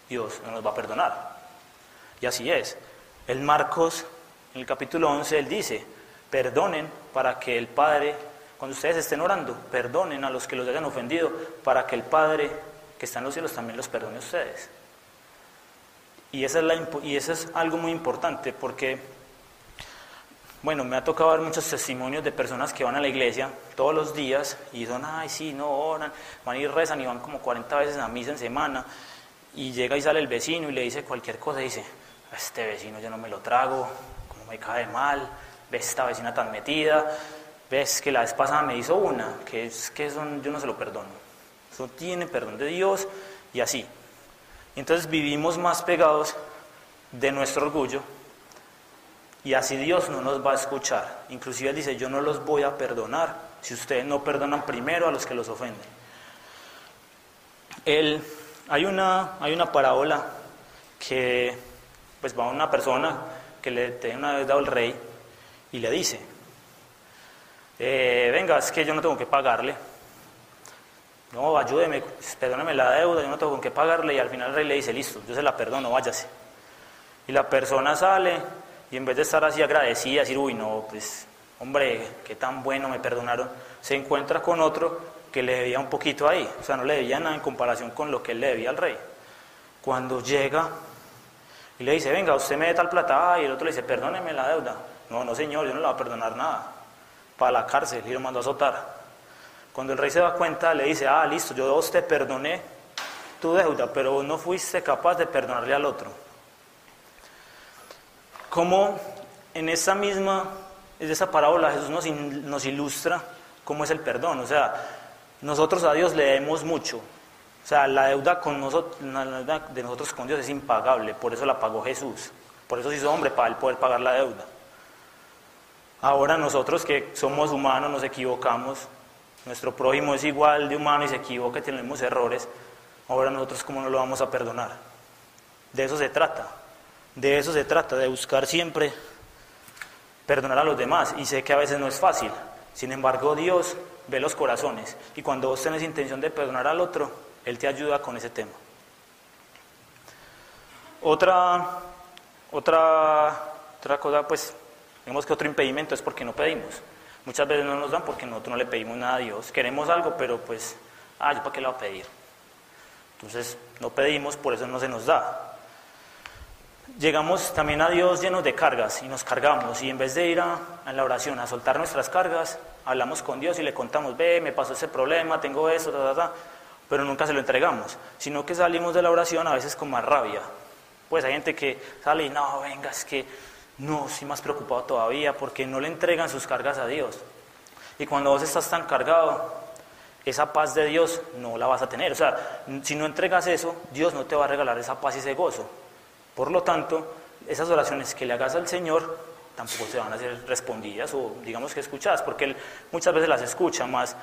Dios no nos va a perdonar. Y así es. El Marcos, en el capítulo 11, él dice, perdonen para que el Padre, cuando ustedes estén orando, perdonen a los que los hayan ofendido, para que el Padre que está en los cielos también los perdone a ustedes. Y, esa es la, y eso es algo muy importante porque, bueno, me ha tocado ver muchos testimonios de personas que van a la iglesia todos los días y son, ay, sí, no oran, van y rezan y van como 40 veces a misa en semana y llega y sale el vecino y le dice cualquier cosa y dice, este vecino yo no me lo trago, como me cae mal, ves esta vecina tan metida, ves que la vez pasada me hizo una, que es que eso yo no se lo perdono. Eso tiene perdón de Dios y así. Entonces vivimos más pegados de nuestro orgullo y así Dios no nos va a escuchar. Inclusive dice, yo no los voy a perdonar si ustedes no perdonan primero a los que los ofenden. Él, hay, una, hay una parábola que pues va a una persona que le tiene una vez dado el rey y le dice, eh, venga, es que yo no tengo que pagarle. No, ayúdeme, perdóneme la deuda, yo no tengo con qué pagarle. Y al final el rey le dice, listo, yo se la perdono, váyase. Y la persona sale y en vez de estar así agradecida, decir, uy, no, pues, hombre, qué tan bueno me perdonaron, se encuentra con otro que le debía un poquito ahí. O sea, no le debía nada en comparación con lo que él le debía al rey. Cuando llega y le dice, venga, usted me dé tal plata, y el otro le dice, perdóneme la deuda. No, no señor, yo no le voy a perdonar nada. Para la cárcel y lo mandó a azotar. Cuando el rey se da cuenta, le dice, ah, listo, yo te perdoné tu deuda, pero no fuiste capaz de perdonarle al otro. Como en esa misma, en esa parábola Jesús nos, nos ilustra cómo es el perdón. O sea, nosotros a Dios le debemos mucho. O sea, la deuda, con nosotros, la deuda de nosotros con Dios es impagable, por eso la pagó Jesús. Por eso se hizo hombre, para él poder pagar la deuda. Ahora nosotros que somos humanos nos equivocamos, nuestro prójimo es igual de humano y se equivoca tenemos errores, ahora nosotros cómo no lo vamos a perdonar. De eso se trata, de eso se trata, de buscar siempre perdonar a los demás. Y sé que a veces no es fácil, sin embargo Dios ve los corazones y cuando vos tenés intención de perdonar al otro, Él te ayuda con ese tema. Otra, otra, otra cosa, pues, digamos que otro impedimento es porque no pedimos. Muchas veces no nos dan porque nosotros no le pedimos nada a Dios. Queremos algo, pero pues, ah, ¿yo para qué le voy a pedir? Entonces, no pedimos, por eso no se nos da. Llegamos también a Dios llenos de cargas y nos cargamos y en vez de ir a, la oración a soltar nuestras cargas, hablamos con Dios y le contamos, ve, me pasó ese problema, tengo eso, ta, ta, pero nunca se lo entregamos, sino que salimos de la oración a veces con más rabia. Pues hay gente que sale y no, venga, es que no, estoy más preocupado todavía porque no le entregan sus cargas a Dios. Y cuando vos estás tan cargado, esa paz de Dios no la vas a tener. O sea, si no entregas eso, Dios no te va a regalar esa paz y ese gozo. Por lo tanto, esas oraciones que le hagas al Señor tampoco se van a ser respondidas o digamos que escuchadas, porque Él muchas veces las escucha, más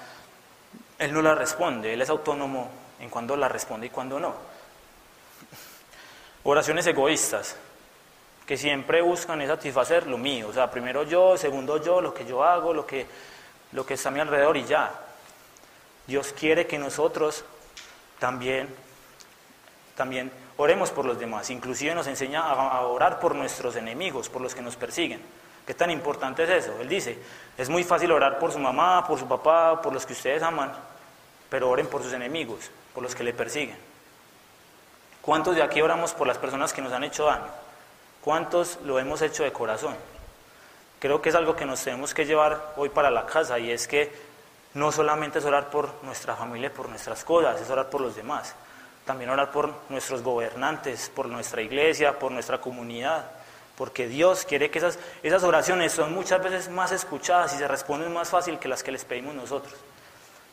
Él no las responde, Él es autónomo en cuando las responde y cuando no. Oraciones egoístas que siempre buscan es satisfacer lo mío, o sea, primero yo, segundo yo, lo que yo hago, lo que, lo que está a mi alrededor y ya. Dios quiere que nosotros también, también oremos por los demás, inclusive nos enseña a, orar por nuestros enemigos, por los que nos persiguen. ¿Qué tan importante es eso? Él dice, es muy fácil orar por su mamá, por su papá, por los que ustedes aman, pero oren por sus enemigos, por los que le persiguen. ¿Cuántos de aquí oramos por las personas que nos han hecho daño? ¿Cuántos lo hemos hecho de corazón? Creo que es algo que nos tenemos que llevar hoy para la casa y es que no solamente es orar por nuestra familia, por nuestras cosas, es orar por los demás. También orar por nuestros gobernantes, por nuestra iglesia, por nuestra comunidad. Porque Dios quiere que esas, esas oraciones son muchas veces más escuchadas y se responden más fácil que las que les pedimos nosotros.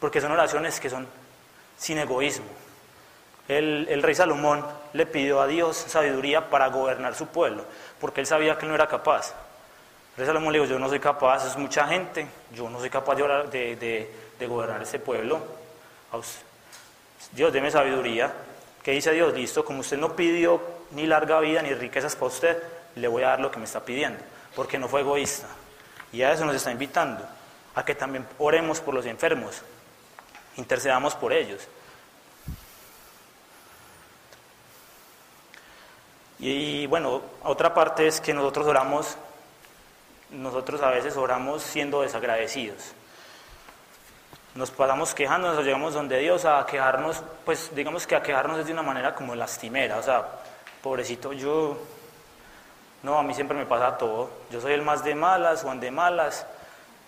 Porque son oraciones que son sin egoísmo, el, rey Salomón le pidió a Dios sabiduría para gobernar su pueblo, porque él sabía que no era capaz. El rey Salomón le dijo, yo no soy capaz, es mucha gente, yo no soy capaz de, de, gobernar ese pueblo. Dios, deme sabiduría. ¿Qué dice Dios? Listo, como usted no pidió ni larga vida ni riquezas para usted, le voy a dar lo que me está pidiendo, porque no fue egoísta. Y a eso nos está invitando, a que también oremos por los enfermos, intercedamos por ellos. Y bueno, otra parte es que nosotros oramos, nosotros a veces oramos siendo desagradecidos. Nos pasamos quejándonos, llegamos donde Dios a quejarnos, pues digamos que a quejarnos es de una manera como lastimera, o sea, pobrecito yo, no, a mí siempre me pasa todo, yo soy el más de malas, Juan de malas,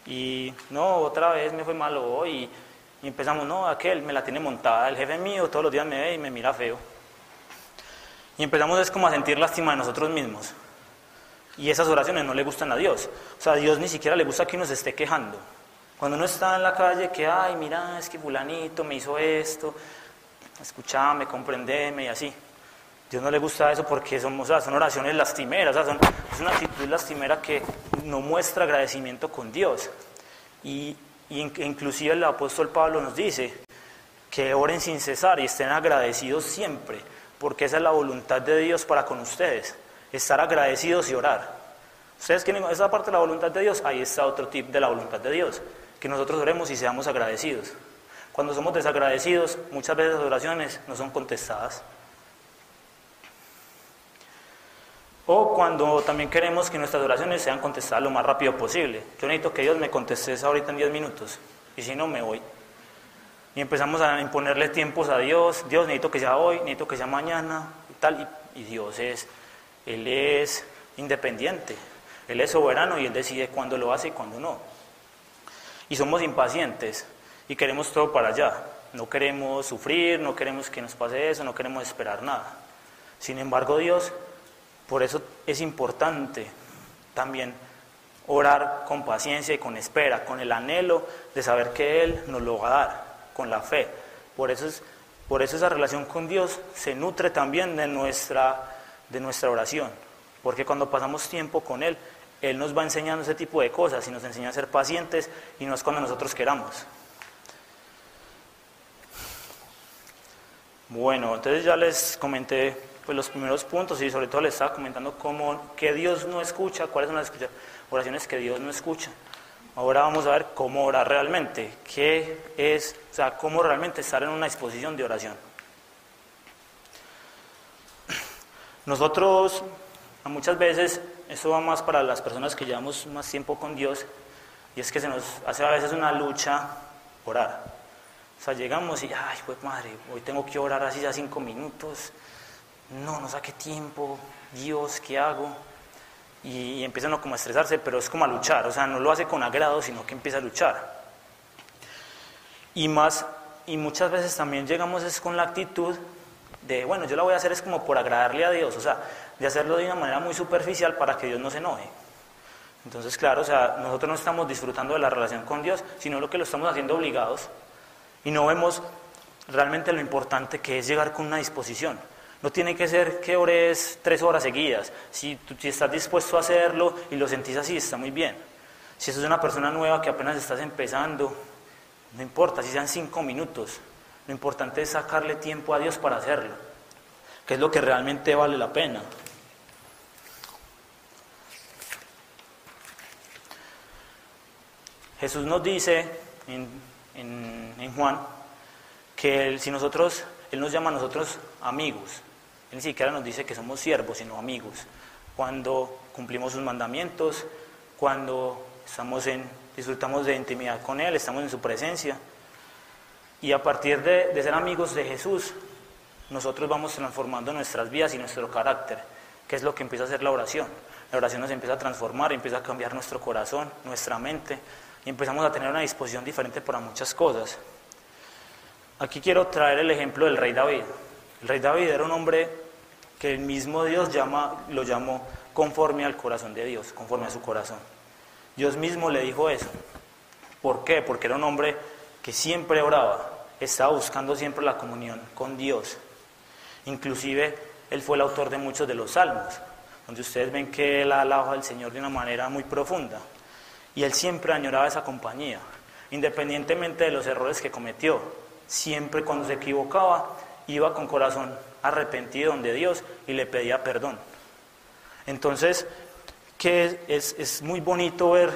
y no, otra vez me fue malo hoy, y empezamos, no, aquel me la tiene montada, el jefe mío todos los días me ve y me mira feo. Y empezamos es como a sentir lástima de nosotros mismos. Y esas oraciones no le gustan a Dios. O sea, a Dios ni siquiera le gusta que uno se esté quejando. Cuando uno está en la calle, que, ay, mira, es que fulanito me hizo esto, escuchame, comprendeme y así. Dios no le gusta eso porque son, son oraciones lastimeras, o sea, es una actitud lastimera que no muestra agradecimiento con Dios. Y, y inclusive el apóstol Pablo nos dice que oren sin cesar y estén agradecidos siempre porque esa es la voluntad de Dios para con ustedes, estar agradecidos y orar. Ustedes quieren esa parte de la voluntad de Dios, ahí está otro tip de la voluntad de Dios, que nosotros oremos y seamos agradecidos. Cuando somos desagradecidos, muchas veces las oraciones no son contestadas. O cuando también queremos que nuestras oraciones sean contestadas lo más rápido posible. Yo necesito que Dios me conteste ahorita en 10 minutos, y si no, me voy. Y empezamos a imponerle tiempos a Dios, Dios necesito que sea hoy, necesito que sea mañana y tal. Y, Dios es, Él es independiente, Él es soberano y Él decide cuándo lo hace y cuándo no. Y somos impacientes. y queremos todo para allá. No queremos sufrir, no queremos que nos pase eso, no queremos esperar nada. Sin embargo, Dios, por eso es importante también orar con paciencia y con espera, con el anhelo de saber que Él nos lo va a dar, con la fe. Por eso, es, por eso esa relación con Dios se nutre también de nuestra, de nuestra oración, porque cuando pasamos tiempo con Él, Él nos va enseñando ese tipo de cosas y nos enseña a ser pacientes y no es cuando nosotros queramos. Bueno, entonces ya les comenté pues, los primeros puntos y sobre todo les estaba comentando cómo, que Dios no escucha, cuáles son las oraciones que Dios no escucha. Ahora vamos a ver cómo orar realmente, qué es, o sea, cómo realmente estar en una disposición de oración. Nosotros, muchas veces, esto va más para las personas que llevamos más tiempo con Dios, y es que se nos hace a veces una lucha orar. O sea, llegamos y, ay, pues madre, hoy tengo que orar así ya cinco minutos. No, no saqué tiempo. Dios, ¿qué hago? Y, empiezan como a estresarse, pero es como a luchar. O sea, no lo hace con agrado, sino que empieza a luchar. Y más, y muchas veces también llegamos es con la actitud de, bueno, yo la voy a hacer es como por agradarle a Dios. O sea, de hacerlo de una manera muy superficial para que Dios no se enoje. Entonces, claro, o sea, nosotros no estamos disfrutando de la relación con Dios, sino lo que lo estamos haciendo obligados y no vemos realmente lo importante que es llegar con una disposición. No tiene que ser que ores tres horas seguidas. Si, tú, estás dispuesto a hacerlo y lo sentís así, está muy bien. Si es una persona nueva que apenas estás empezando, no importa, si sean cinco minutos. Lo importante es sacarle tiempo a Dios para hacerlo, que es lo que realmente vale la pena. Jesús nos dice en en, Juan, que si nosotros, Él nos llama a nosotros amigos, Él ni siquiera nos dice que somos siervos, sino amigos, cuando cumplimos sus mandamientos, cuando estamos en, disfrutamos de intimidad con Él, estamos en su presencia. Y a partir de, de ser amigos de Jesús, nosotros vamos transformando nuestras vidas y nuestro carácter, que es lo que empieza a hacer la oración. La oración nos empieza a transformar, empieza a cambiar nuestro corazón, nuestra mente, y empezamos a tener una disposición diferente para muchas cosas. Aquí quiero traer el ejemplo del rey David. El rey David era un hombre que el mismo Dios llama, lo llamó conforme al corazón de Dios, conforme a su corazón. Dios mismo le dijo eso. ¿Por qué? Porque era un hombre que siempre oraba, estaba buscando siempre la comunión con Dios. Inclusive él fue el autor de muchos de los salmos, donde ustedes ven que él alaba al Señor de una manera muy profunda. Y él siempre añoraba esa compañía, independientemente de los errores que cometió. Siempre cuando se equivocaba, iba con corazón arrepentido donde Dios y le pedía perdón. Entonces, que es, es muy bonito ver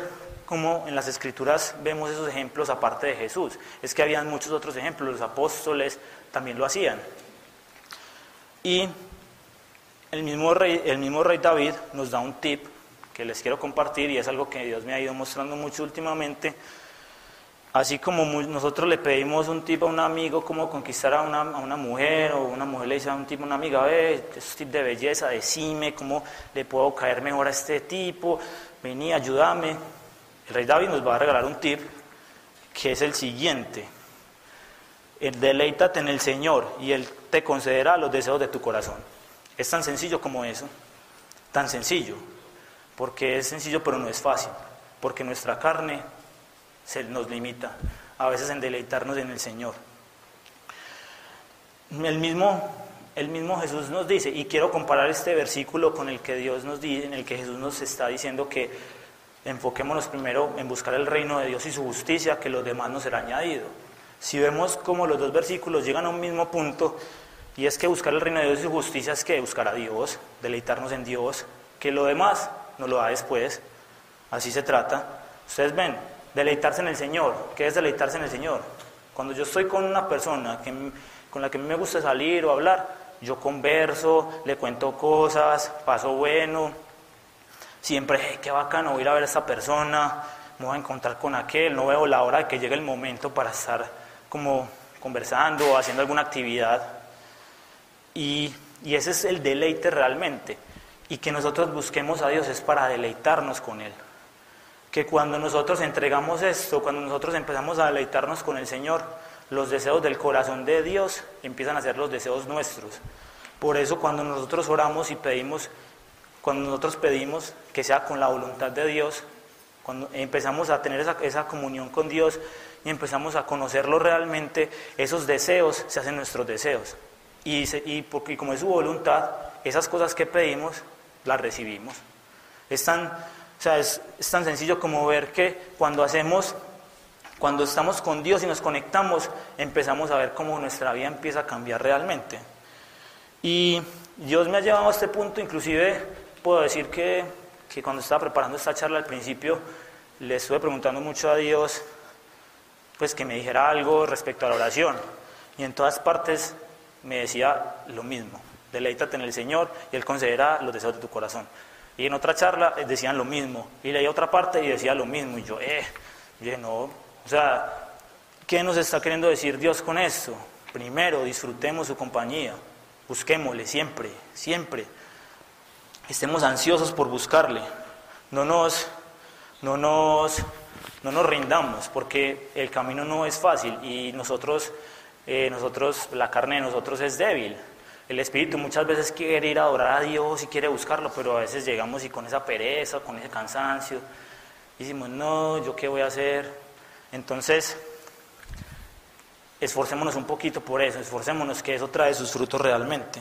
cómo en las escrituras vemos esos ejemplos aparte de Jesús. Es que habían muchos otros ejemplos, los apóstoles también lo hacían. Y el mismo rey, el mismo rey David nos da un tip que les quiero compartir y es algo que Dios me ha ido mostrando mucho últimamente. Así como nosotros le pedimos un tipo a un amigo cómo conquistar a una, mujer o una mujer le dice a un tipo, una amiga, ve, es tip de belleza, decime cómo le puedo caer mejor a este tipo, vení, ayúdame. El rey David nos va a regalar un tip que es el siguiente. El deleítate en el Señor y Él te concederá los deseos de tu corazón. Es tan sencillo como eso, tan sencillo porque es sencillo pero no es fácil, porque nuestra carne se nos limita a veces en deleitarnos en el Señor. El mismo, el mismo Jesús nos dice, y quiero comparar este versículo con el que Dios nos dice, en el que Jesús nos está diciendo que enfoquémonos primero en buscar el reino de Dios y su justicia, que los demás nos será añadido. Si vemos como los dos versículos llegan a un mismo punto, y es que buscar el reino de Dios y su justicia es que buscar a Dios, deleitarnos en Dios, que lo demás no lo da después. Así se trata. Ustedes ven, deleitarse en el Señor. ¿Qué es deleitarse en el Señor? Cuando yo estoy con una persona con la que me gusta salir o hablar, yo converso, le cuento cosas, paso bueno. Siempre, hey, qué bacano, a ir a ver a esa persona, me voy a encontrar con aquel, no veo la hora de que llegue el momento para estar como conversando o haciendo alguna actividad. Y, y ese es el deleite realmente y que nosotros busquemos a Dios es para deleitarnos con Él. Que cuando nosotros entregamos esto, cuando nosotros empezamos a deleitarnos con el Señor, los deseos del corazón de Dios empiezan a ser los deseos nuestros. Por eso cuando nosotros oramos y pedimos, cuando nosotros pedimos que sea con la voluntad de Dios, cuando empezamos a tener esa, esa comunión con Dios y empezamos a conocerlo realmente, esos deseos se hacen nuestros deseos. Y, y, porque, como es su voluntad, esas cosas que pedimos, las recibimos. Es tan, sea, es, es tan sencillo como ver que cuando hacemos cuando estamos con Dios y nos conectamos, empezamos a ver cómo nuestra vida empieza a cambiar realmente. Y Dios me ha llevado a este punto, inclusive puedo decir que, que cuando estaba preparando esta charla al principio, le estuve preguntando mucho a Dios, pues que me dijera algo respecto a la oración. Y en todas partes me decía lo mismo, deleítate en el Señor y Él concederá los deseos de tu corazón. Y en otra charla eh, decían lo mismo, y leía otra parte y decía lo mismo, y yo, eh, yo no, o sea, ¿qué nos está queriendo decir Dios con esto? Primero, disfrutemos su compañía, busquémosle siempre, siempre. Estemos ansiosos por buscarle. No nos, no nos, no nos rindamos, porque el camino no es fácil y nosotros, eh, nosotros, la carne de nosotros es débil. El espíritu muchas veces quiere ir a adorar a Dios y quiere buscarlo, pero a veces llegamos y con esa pereza, con ese cansancio, decimos, no, ¿yo qué voy a hacer? Entonces, esforcémonos un poquito por eso, esforcémonos que eso trae sus frutos realmente.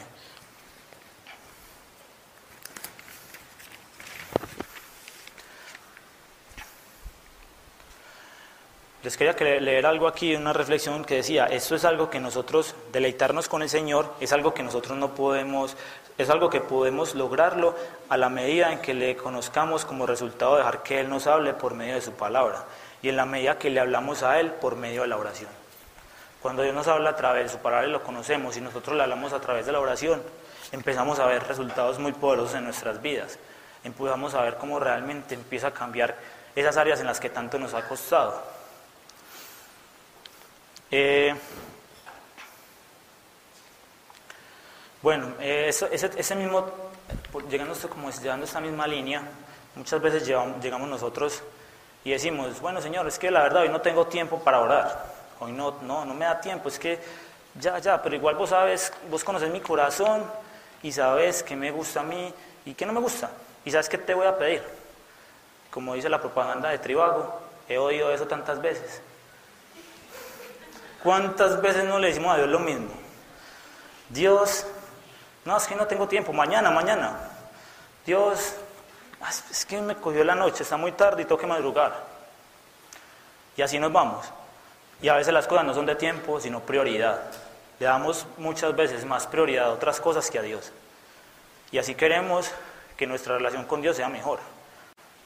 Les quería leer algo aquí, una reflexión que decía, esto es algo que nosotros, deleitarnos con el Señor, es algo que nosotros no podemos, es algo que podemos lograrlo a la medida en que le conozcamos como resultado de dejar que Él nos hable por medio de su palabra y en la medida que le hablamos a Él por medio de la oración. Cuando Dios nos habla a través de su palabra y lo conocemos y nosotros le hablamos a través de la oración, empezamos a ver resultados muy poderosos en nuestras vidas. Empezamos a ver cómo realmente empieza a cambiar esas áreas en las que tanto nos ha costado. Eh, bueno, ese, ese, mismo, llegando, como esta misma línea, muchas veces llegamos nosotros y decimos, bueno Señor, es que la verdad hoy no tengo tiempo para orar, hoy no, no, no me da tiempo, es que ya, ya, pero igual vos sabes, vos conoces mi corazón y sabes que me gusta a mí y que no me gusta, y sabes que te voy a pedir. Como dice la propaganda de Tribago, he oído eso tantas veces. ¿Cuántas veces no le decimos a Dios lo mismo? Dios, no, es que no tengo tiempo, mañana, mañana. Dios, Ah, es que me cogió la noche, está muy tarde y tengo que madrugar. Y así nos vamos. Y a veces las cosas no son de tiempo, sino prioridad. Le damos muchas veces más prioridad a otras cosas que a Dios. Y así queremos que nuestra relación con Dios sea mejor.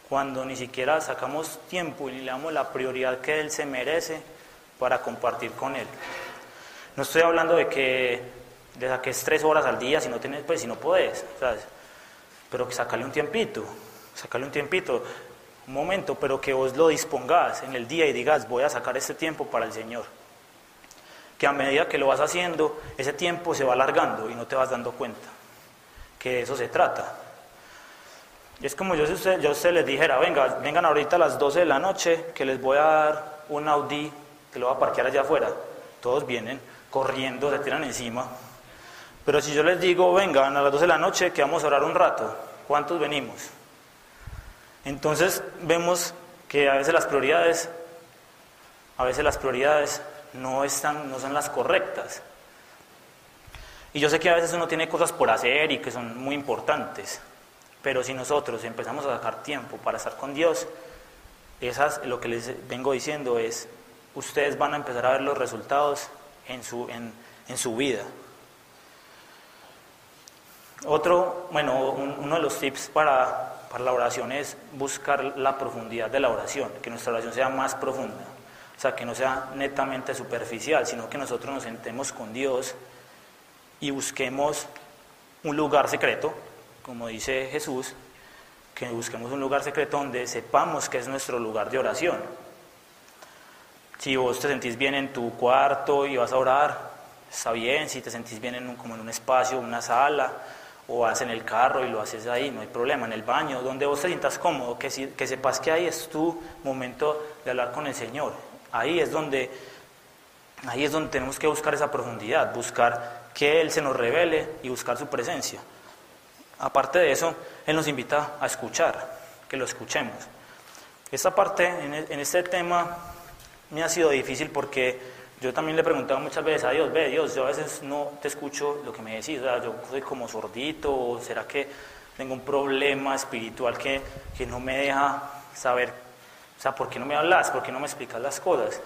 Cuando ni siquiera sacamos tiempo y le damos la prioridad que Él se merece para compartir con Él. No estoy hablando de que le saques tres horas al día si no tienes, pues si no puedes, ¿sabes? pero que sacarle un tiempito sacarle un tiempito, un momento, pero que vos lo dispongas en el día y digas, voy a sacar este tiempo para el Señor. Que a medida que lo vas haciendo, ese tiempo se va alargando y no te vas dando cuenta. Que de eso se trata. es como yo, si usted, yo usted les dijera, venga, vengan ahorita a las 12 de la noche, que les voy a dar un Audi, que lo voy a parquear allá afuera. Todos vienen corriendo, se tiran encima. Pero si yo les digo, vengan a las 12 de la noche, que vamos a orar un rato, ¿cuántos venimos? Entonces vemos que a veces las prioridades, a veces las prioridades no, están, no son las correctas. Y yo sé que a veces uno tiene cosas por hacer y que son muy importantes, pero si nosotros empezamos a sacar tiempo para estar con Dios, esas, lo que les vengo diciendo es, ustedes van a empezar a ver los resultados en su, en, en su vida. Otro, bueno, uno de los tips para para la oración es buscar la profundidad de la oración, que nuestra oración sea más profunda, o sea, que no sea netamente superficial, sino que nosotros nos sentemos con Dios y busquemos un lugar secreto, como dice Jesús, que busquemos un lugar secreto donde sepamos que es nuestro lugar de oración. Si vos te sentís bien en tu cuarto y vas a orar, está bien, si te sentís bien en un, como en un espacio, una sala, o vas en el carro y lo haces ahí, no hay problema, en el baño, donde vos te sientas cómodo, que, sepas que ahí es tu momento de hablar con el Señor. Ahí es donde, ahí es donde tenemos que buscar esa profundidad, buscar que Él se nos revele y buscar su presencia. Aparte de eso, Él nos invita a escuchar, que lo escuchemos. Esta parte, en, e, en este tema, me ha sido difícil porque yo también le he preguntado muchas veces a Dios, ve Dios, yo a veces no te escucho lo que me decís, o sea, yo soy como sordito, o será que tengo un problema espiritual que, que no me deja saber, o sea, ¿por qué no me hablas? ¿Por qué no me explicas las cosas?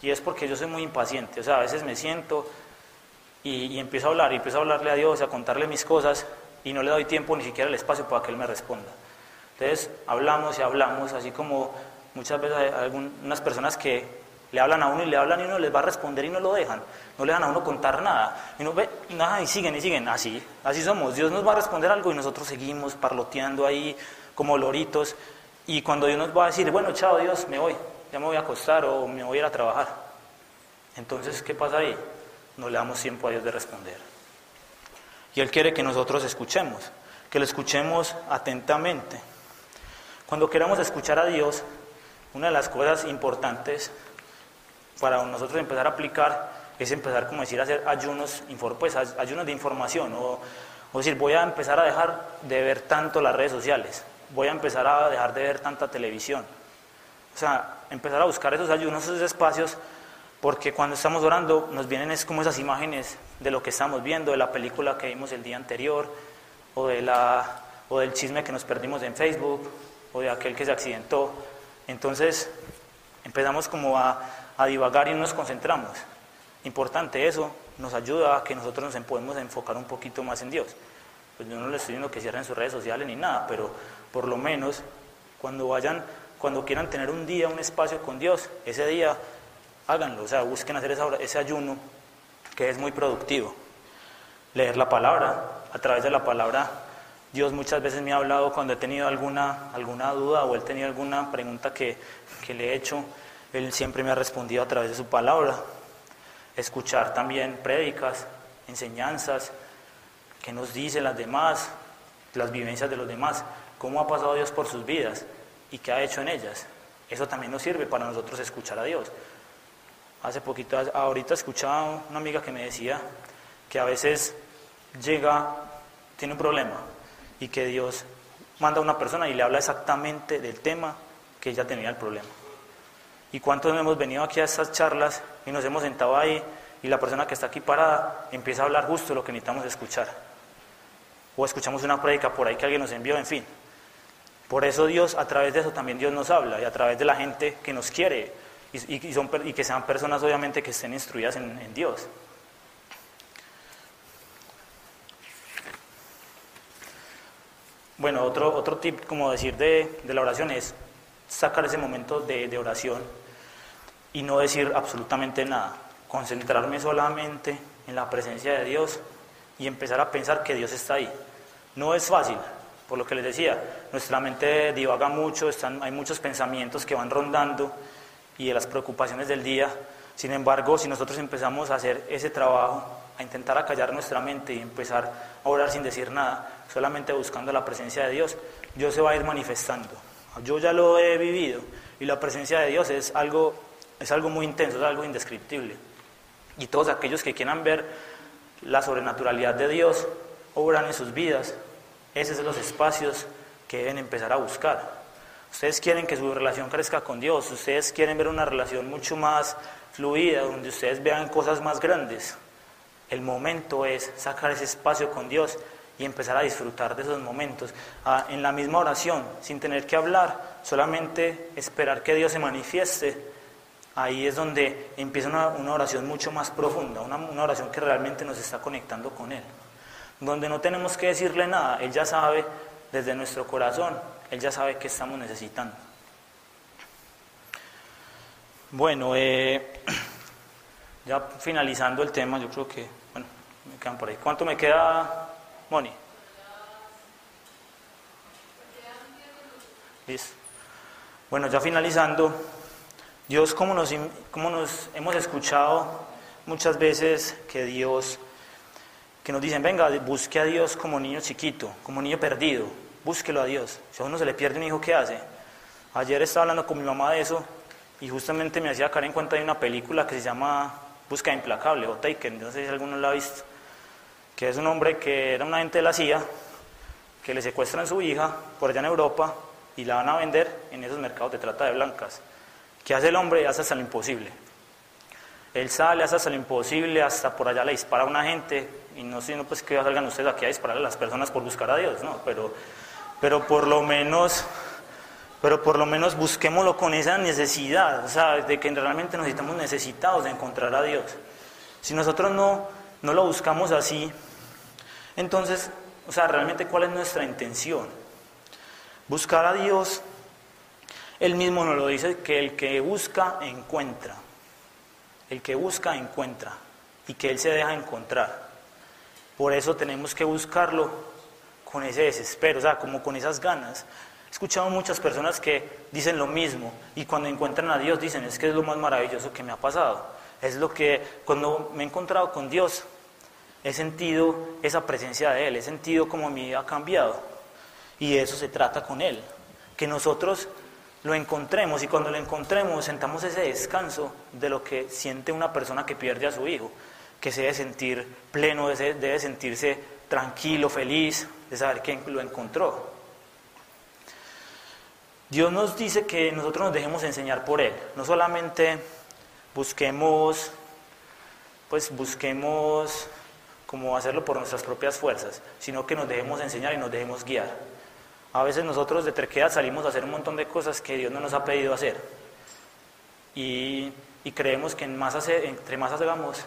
Y es porque yo soy muy impaciente, o sea, a veces me siento y, y empiezo a hablar, y empiezo a hablarle a Dios, a contarle mis cosas, y no le doy tiempo ni siquiera el espacio para que Él me responda. Entonces, hablamos y hablamos, así como muchas veces hay algunas personas que le hablan a uno y le hablan y uno les va a responder y no lo dejan. No le dejan a uno contar nada. Y uno ve, nada, y siguen y siguen. Así, así somos. Dios nos va a responder algo y nosotros seguimos parloteando ahí como loritos. Y cuando Dios nos va a decir, bueno, chao Dios, me voy, ya me voy a acostar o me voy a ir a trabajar. Entonces, ¿qué pasa ahí? No le damos tiempo a Dios de responder. Y Él quiere que nosotros escuchemos, que lo escuchemos atentamente. Cuando queramos escuchar a Dios, una de las cosas importantes para nosotros empezar a aplicar es empezar, como decir, a hacer ayunos, pues, ayunos de información, o, o decir, voy a empezar a dejar de ver tanto las redes sociales, voy a empezar a dejar de ver tanta televisión. O sea, empezar a buscar esos ayunos, esos espacios, porque cuando estamos orando nos vienen es como esas imágenes de lo que estamos viendo, de la película que vimos el día anterior, o, de la, o del chisme que nos perdimos en Facebook, o de aquel que se accidentó. Entonces empezamos como a, divagar y no nos concentramos. Importante eso, nos ayuda a que nosotros nos podemos enfocar un poquito más en Dios. Pues yo no les estoy diciendo que cierren sus redes sociales ni nada, pero por lo menos cuando vayan, cuando quieran tener un día, un espacio con Dios, ese día háganlo, o sea, busquen hacer ese ayuno que es muy productivo. Leer la palabra, a través de la palabra Dios muchas veces me ha hablado cuando he tenido alguna, alguna duda o he tenido alguna pregunta que, que le he hecho él siempre me ha respondido a través de su palabra. Escuchar también prédicas, enseñanzas, qué nos dicen las demás, las vivencias de los demás, cómo ha pasado Dios por sus vidas y qué ha hecho en ellas. Eso también nos sirve para nosotros escuchar a Dios. Hace poquito, ahorita escuchaba una amiga que me decía que a veces llega, tiene un problema y que Dios manda a una persona y le habla exactamente del tema que ella tenía el problema. ¿Y cuántos hemos venido aquí a estas charlas y nos hemos sentado ahí y la persona que está aquí parada empieza a hablar justo lo que necesitamos escuchar? O escuchamos una prédica por ahí que alguien nos envió, en fin. Por eso Dios, a través de eso también Dios nos habla y a través de la gente que nos quiere y, son, y que sean personas obviamente que estén instruidas en, Dios. Bueno, otro, otro tip, como decir, de, de la oración es sacar ese momento de, de oración y no decir absolutamente nada, concentrarme solamente en la presencia de Dios y empezar a pensar que Dios está ahí. No es fácil, por lo que les decía, nuestra mente divaga mucho, hay muchos pensamientos que van rondando y de las preocupaciones del día. Sin embargo, si nosotros empezamos a hacer ese trabajo, a intentar acallar nuestra mente y empezar a orar sin decir nada, solamente buscando la presencia de Dios, Dios se va a ir manifestando. Yo ya lo he vivido y la presencia de Dios es algo es algo muy intenso, es algo indescriptible. Y todos aquellos que quieran ver la sobrenaturalidad de Dios obran en sus vidas. Esos son los espacios que deben empezar a buscar. Ustedes quieren que su relación crezca con Dios, ustedes quieren ver una relación mucho más fluida, donde ustedes vean cosas más grandes. El momento es sacar ese espacio con Dios y empezar a disfrutar de esos momentos. en la misma oración, sin tener que hablar, solamente esperar que Dios se manifieste ahí es donde empieza una, oración mucho más profunda, una, una, oración que realmente nos está conectando con Él, donde no tenemos que decirle nada, Él ya sabe desde nuestro corazón, Él ya sabe qué estamos necesitando. Bueno, eh, ya finalizando el tema, yo creo que, bueno, me quedan por ahí. ¿Cuánto me queda, Moni? Listo. Bueno, ya finalizando, Dios, como nos, como nos hemos escuchado muchas veces que Dios que nos dicen, venga, busque a Dios como niño chiquito, como niño perdido, búsquelo a Dios. Si a uno se le pierde un hijo, ¿qué hace? Ayer estaba hablando con mi mamá de eso y justamente me hacía caer en cuenta de una película que se llama Busca Implacable o Taken, no sé si alguno la ha visto, que es un hombre que era un agente de la CIA, que le secuestran su hija por allá en Europa y la van a vender en esos mercados de trata de blancas. ¿Qué hace el hombre? Hace hasta lo imposible. Él sale, hace hasta lo imposible, hasta por allá le dispara a una gente, y no sé, no pues que salgan ustedes aquí a disparar a las personas por buscar a Dios, no, pero, pero por lo menos, pero por lo menos busquémoslo con esa necesidad, o sea, de que realmente nos estamos necesitados de encontrar a Dios. Si nosotros no, no lo buscamos así, entonces, o sea, realmente cuál es nuestra intención. Buscar a Dios, Él mismo nos lo dice, que el que busca, encuentra. El que busca, encuentra. Y que Él se deja encontrar. Por eso tenemos que buscarlo con ese desespero, o sea, como con esas ganas. He escuchado muchas personas que dicen lo mismo y cuando encuentran a Dios dicen, es que es lo más maravilloso que me ha pasado. Es lo que cuando me he encontrado con Dios he sentido esa presencia de Él, he sentido como mi vida ha cambiado. Y eso se trata con Él, que nosotros lo encontremos y cuando lo encontremos sentamos ese descanso de lo que siente una persona que pierde a su hijo, que se debe sentir pleno, debe sentirse tranquilo, feliz, de saber que lo encontró. Dios nos dice que nosotros nos dejemos enseñar por Él, no solamente busquemos, pues busquemos como hacerlo por nuestras propias fuerzas, sino que nos dejemos enseñar y nos dejemos guiar. A veces nosotros de terquedad salimos a hacer un montón de cosas que Dios no nos ha pedido hacer. Y, creemos que en más entre más hagamos,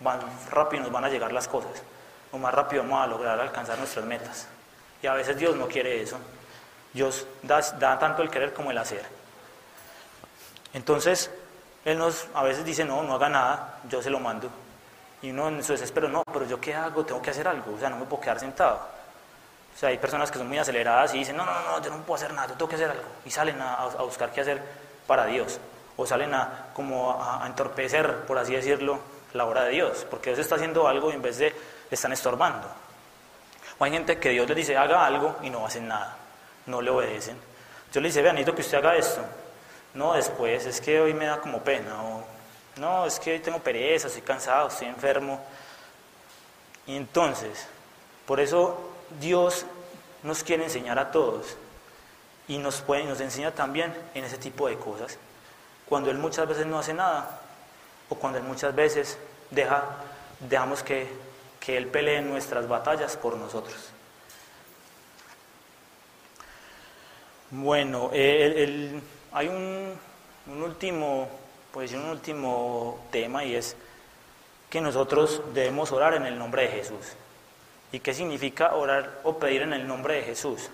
más rápido nos van a llegar las cosas. O más rápido vamos a lograr alcanzar nuestras metas. Y a veces Dios no quiere eso. Dios da, da tanto el querer como el hacer. Entonces, Él nos a veces dice, no, no haga nada, yo se lo mando. Y uno en su desespero, no, pero yo qué hago, tengo que hacer algo, o sea, no me puedo quedar sentado. O sea, hay personas que son muy aceleradas y dicen, no, no, no, yo no puedo hacer nada, yo tengo que hacer algo. Y salen a, buscar qué hacer para Dios. O salen a, como a, entorpecer, por así decirlo, la obra de Dios. Porque Dios está haciendo algo y en vez de, le están estorbando. O hay gente que Dios les dice, haga algo y no hacen nada. No le obedecen. Yo le dice, vean, necesito que usted haga esto. No, después, es que hoy me da como pena. O, no, es que hoy tengo pereza, estoy cansado, estoy enfermo. Y entonces, por eso Dios nos quiere enseñar a todos y nos, puede, nos enseña también en ese tipo de cosas. Cuando Él muchas veces no hace nada o cuando Él muchas veces deja, dejamos que, que Él pelee nuestras batallas por nosotros. Bueno, hay un, un, último, pues un último tema y es que nosotros debemos orar en el nombre de Jesús. ¿Y qué significa orar o pedir en el nombre de Jesús?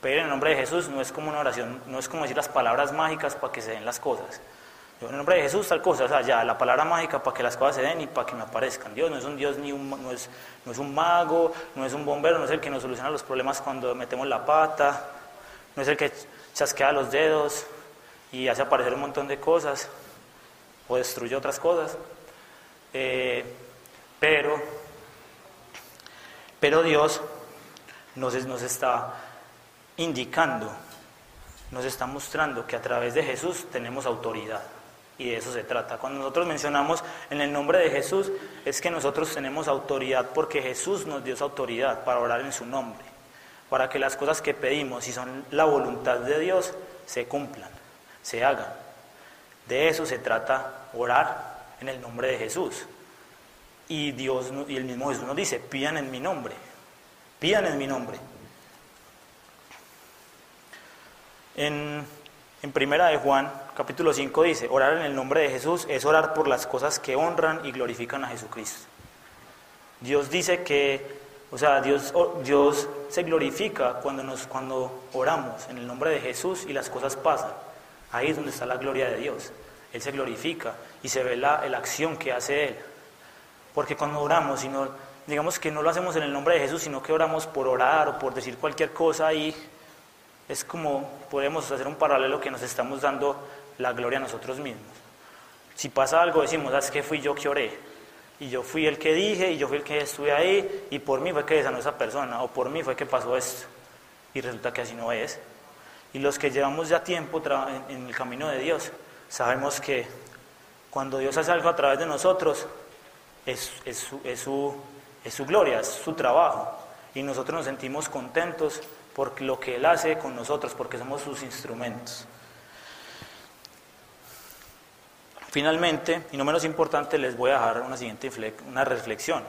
Pedir en el nombre de Jesús no es como una oración, no es como decir las palabras mágicas para que se den las cosas. Yo en el nombre de Jesús tal cosa, o sea, ya la palabra mágica para que las cosas se den y para que me aparezcan. Dios no es un Dios ni un, no es, no es un mago, no es un bombero, no es el que nos soluciona los problemas cuando metemos la pata, no es el que chasquea los dedos y hace aparecer un montón de cosas o destruye otras cosas. Eh, pero pero Dios nos, nos está indicando, nos está mostrando que a través de Jesús tenemos autoridad. Y de eso se trata. Cuando nosotros mencionamos en el nombre de Jesús, es que nosotros tenemos autoridad porque Jesús nos dio esa autoridad para orar en su nombre, para que las cosas que pedimos, si son la voluntad de Dios, se cumplan, se hagan. De eso se trata orar en el nombre de Jesús. Y Dios y el mismo Jesús nos dice, pidan en mi nombre, pidan en mi nombre. En, en Primera de Juan, capítulo 5 dice, orar en el nombre de Jesús es orar por las cosas que honran y glorifican a Jesucristo. Dios dice que, o sea, Dios, Dios se glorifica cuando, nos, cuando oramos en el nombre de Jesús y las cosas pasan. Ahí es donde está la gloria de Dios. Él se glorifica y se ve la, acción que hace Él. Porque cuando oramos, no, digamos que no lo hacemos en el nombre de Jesús, sino que oramos por orar o por decir cualquier cosa y es como podemos hacer un paralelo que nos estamos dando la gloria a nosotros mismos. Si pasa algo, decimos, ah, es que fui yo que oré. y yo fui el que dije, y yo fui el que estuve ahí, y por mí fue que sanó esa persona, o por mí fue que pasó esto. Y resulta que así no es. Y los que llevamos ya tiempo en el camino de Dios, sabemos que cuando Dios hace algo a través de nosotros, es, su, gloria, es su trabajo. Y nosotros nos sentimos contentos por lo que Él hace con nosotros, porque somos sus instrumentos. Finalmente, y no menos importante, les voy a dejar una siguiente una reflexión.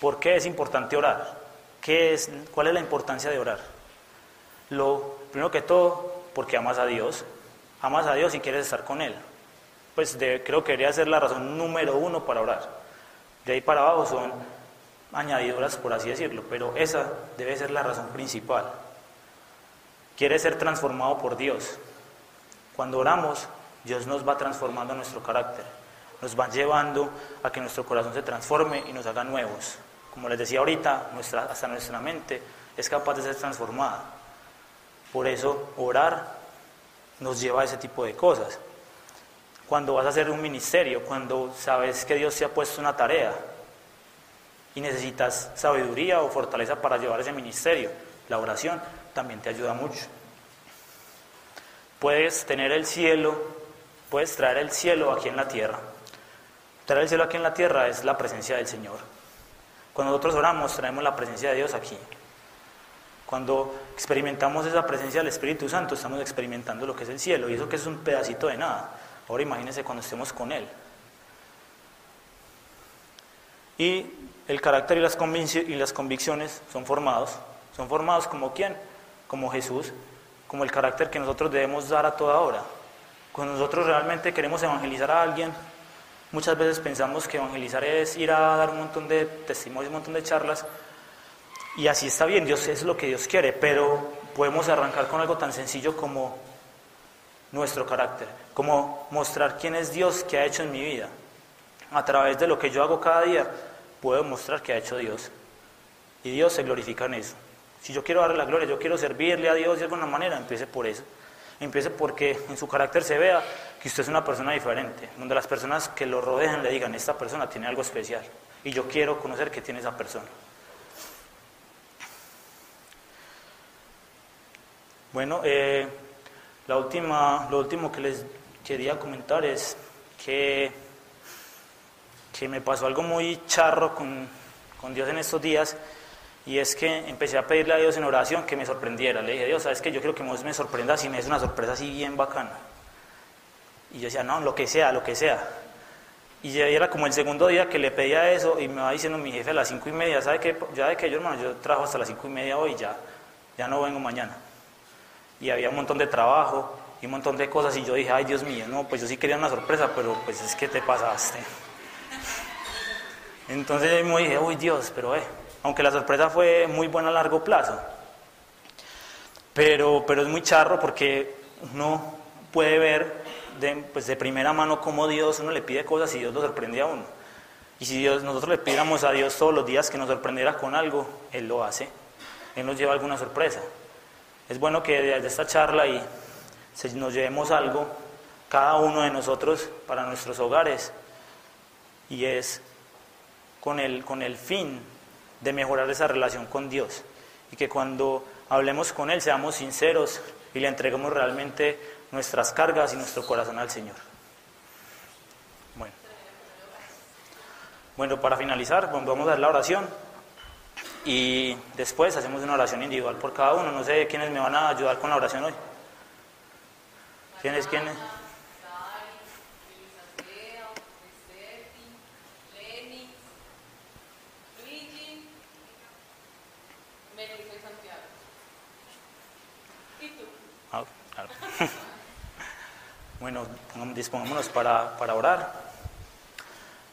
¿Por qué es importante orar? ¿Qué es, ¿Cuál es la importancia de orar? Lo primero que todo, porque amas a Dios. Amas a Dios y quieres estar con Él. Pues creo que debería ser la razón número uno para orar. De ahí para abajo son añadiduras, por así decirlo, pero esa debe ser la razón principal. Quieres ser transformado por Dios. Cuando oramos, Dios nos va transformando nuestro carácter, nos va llevando a que nuestro corazón se transforme y nos haga nuevos. Como les decía ahorita, nuestra, hasta nuestra mente es capaz de ser transformada. Por eso orar nos lleva a ese tipo de cosas. Cuando vas a hacer un ministerio, cuando sabes que Dios te ha puesto una tarea y necesitas sabiduría o fortaleza para llevar ese ministerio, la oración también te ayuda mucho. Puedes tener el cielo puedes traer el cielo aquí en la tierra. Traer el cielo aquí en la tierra es la presencia del Señor. Cuando nosotros oramos, traemos la presencia de Dios aquí. Cuando experimentamos esa presencia del Espíritu Santo, estamos experimentando lo que es el cielo. Y eso que es un pedacito de nada. Ahora imagínense cuando estemos con Él. Y el carácter y las, y las convicciones son formados. Son formados como quién? Como Jesús, como el carácter que nosotros debemos dar a toda hora. Cuando nosotros realmente queremos evangelizar a alguien, muchas veces pensamos que evangelizar es ir a dar un montón de testimonios, un montón de charlas, y así está bien, Dios es lo que Dios quiere, pero podemos arrancar con algo tan sencillo como nuestro carácter, como mostrar quién es Dios que ha hecho en mi vida. A través de lo que yo hago cada día, puedo mostrar que ha hecho Dios. Y Dios se glorifica en eso. Si yo quiero darle la gloria, yo quiero servirle a Dios de alguna manera, empiece por eso. Empiece porque en su carácter se vea que usted es una persona diferente, donde las personas que lo rodean le digan, esta persona tiene algo especial y yo quiero conocer qué tiene esa persona. Bueno, eh, la última, lo último que les quería comentar es que, que me pasó algo muy charro con, con Dios en estos días y es que empecé a pedirle a Dios en oración que me sorprendiera. Le dije, Dios, ¿sabes qué? Yo quiero que me sorprendas y me des una sorpresa así bien bacana. Y yo decía, no, lo que sea, lo que sea. Y ya era como el segundo día que le pedía eso y me va diciendo mi jefe a las cinco y media, ¿sabe qué? Ya de que yo, hermano, yo trabajo hasta las cinco y media hoy, ya, ya no vengo mañana. Y había un montón de trabajo y un montón de cosas y yo dije, ay Dios mío, no, pues yo sí quería una sorpresa, pero pues es que te pasaste. Entonces yo me dije, uy Dios, pero eh, aunque la sorpresa fue muy buena a largo plazo. Pero, pero es muy charro porque uno puede ver de, pues de primera mano cómo Dios uno le pide cosas y Dios lo sorprende a uno. Y si Dios, nosotros le pidiéramos a Dios todos los días que nos sorprendiera con algo, Él lo hace. Él nos lleva alguna sorpresa. Es bueno que desde esta charla y nos llevemos algo, cada uno de nosotros, para nuestros hogares. Y es con el, con el fin de mejorar esa relación con Dios y que cuando hablemos con Él seamos sinceros y le entreguemos realmente nuestras cargas y nuestro corazón al Señor. Bueno, bueno para finalizar, vamos a dar la oración y después hacemos una oración individual por cada uno. No sé quiénes me van a ayudar con la oración hoy. ¿Quiénes, quiénes? Bueno, dispongámonos para, para, orar.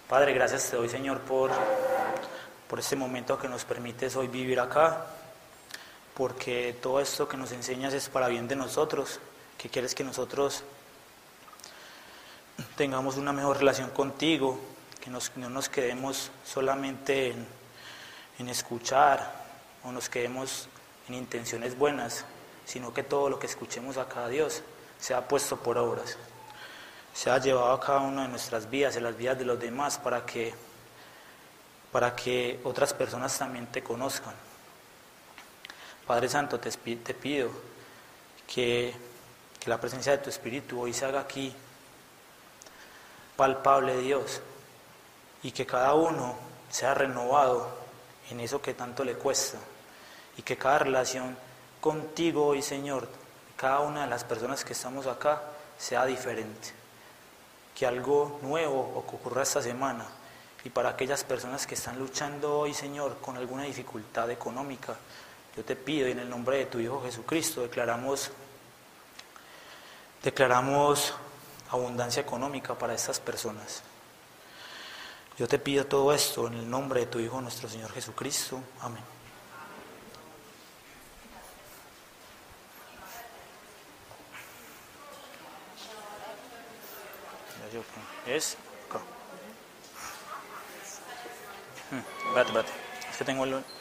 Padre, gracias te doy, Señor, por, por este momento que nos permites hoy vivir acá, porque todo esto que nos enseñas es para bien de nosotros, que quieres que nosotros tengamos una mejor relación contigo, que no nos quedemos solamente en, escuchar o nos quedemos en intenciones buenas, sino que todo lo que escuchemos a cada Dios sea puesto por obras, sea llevado a cada una de nuestras vidas, en las vidas de los demás, para que para que otras personas también te conozcan. Padre Santo, te, te pido que, que la presencia de tu Espíritu hoy se haga aquí palpable, Dios, y que cada uno sea renovado en eso que tanto le cuesta, y que cada relación contigo hoy, Señor, cada una de las personas que estamos acá, sea diferente. Que algo nuevo ocurra esta semana. Y para aquellas personas que están luchando hoy, Señor, con alguna dificultad económica, yo te pido y en el nombre de tu Hijo Jesucristo declaramos, declaramos abundancia económica para estas personas. Yo te pido todo esto en el nombre de tu Hijo nuestro Señor Jesucristo. Amén. Es Hmm, espérate, espérate. Es que.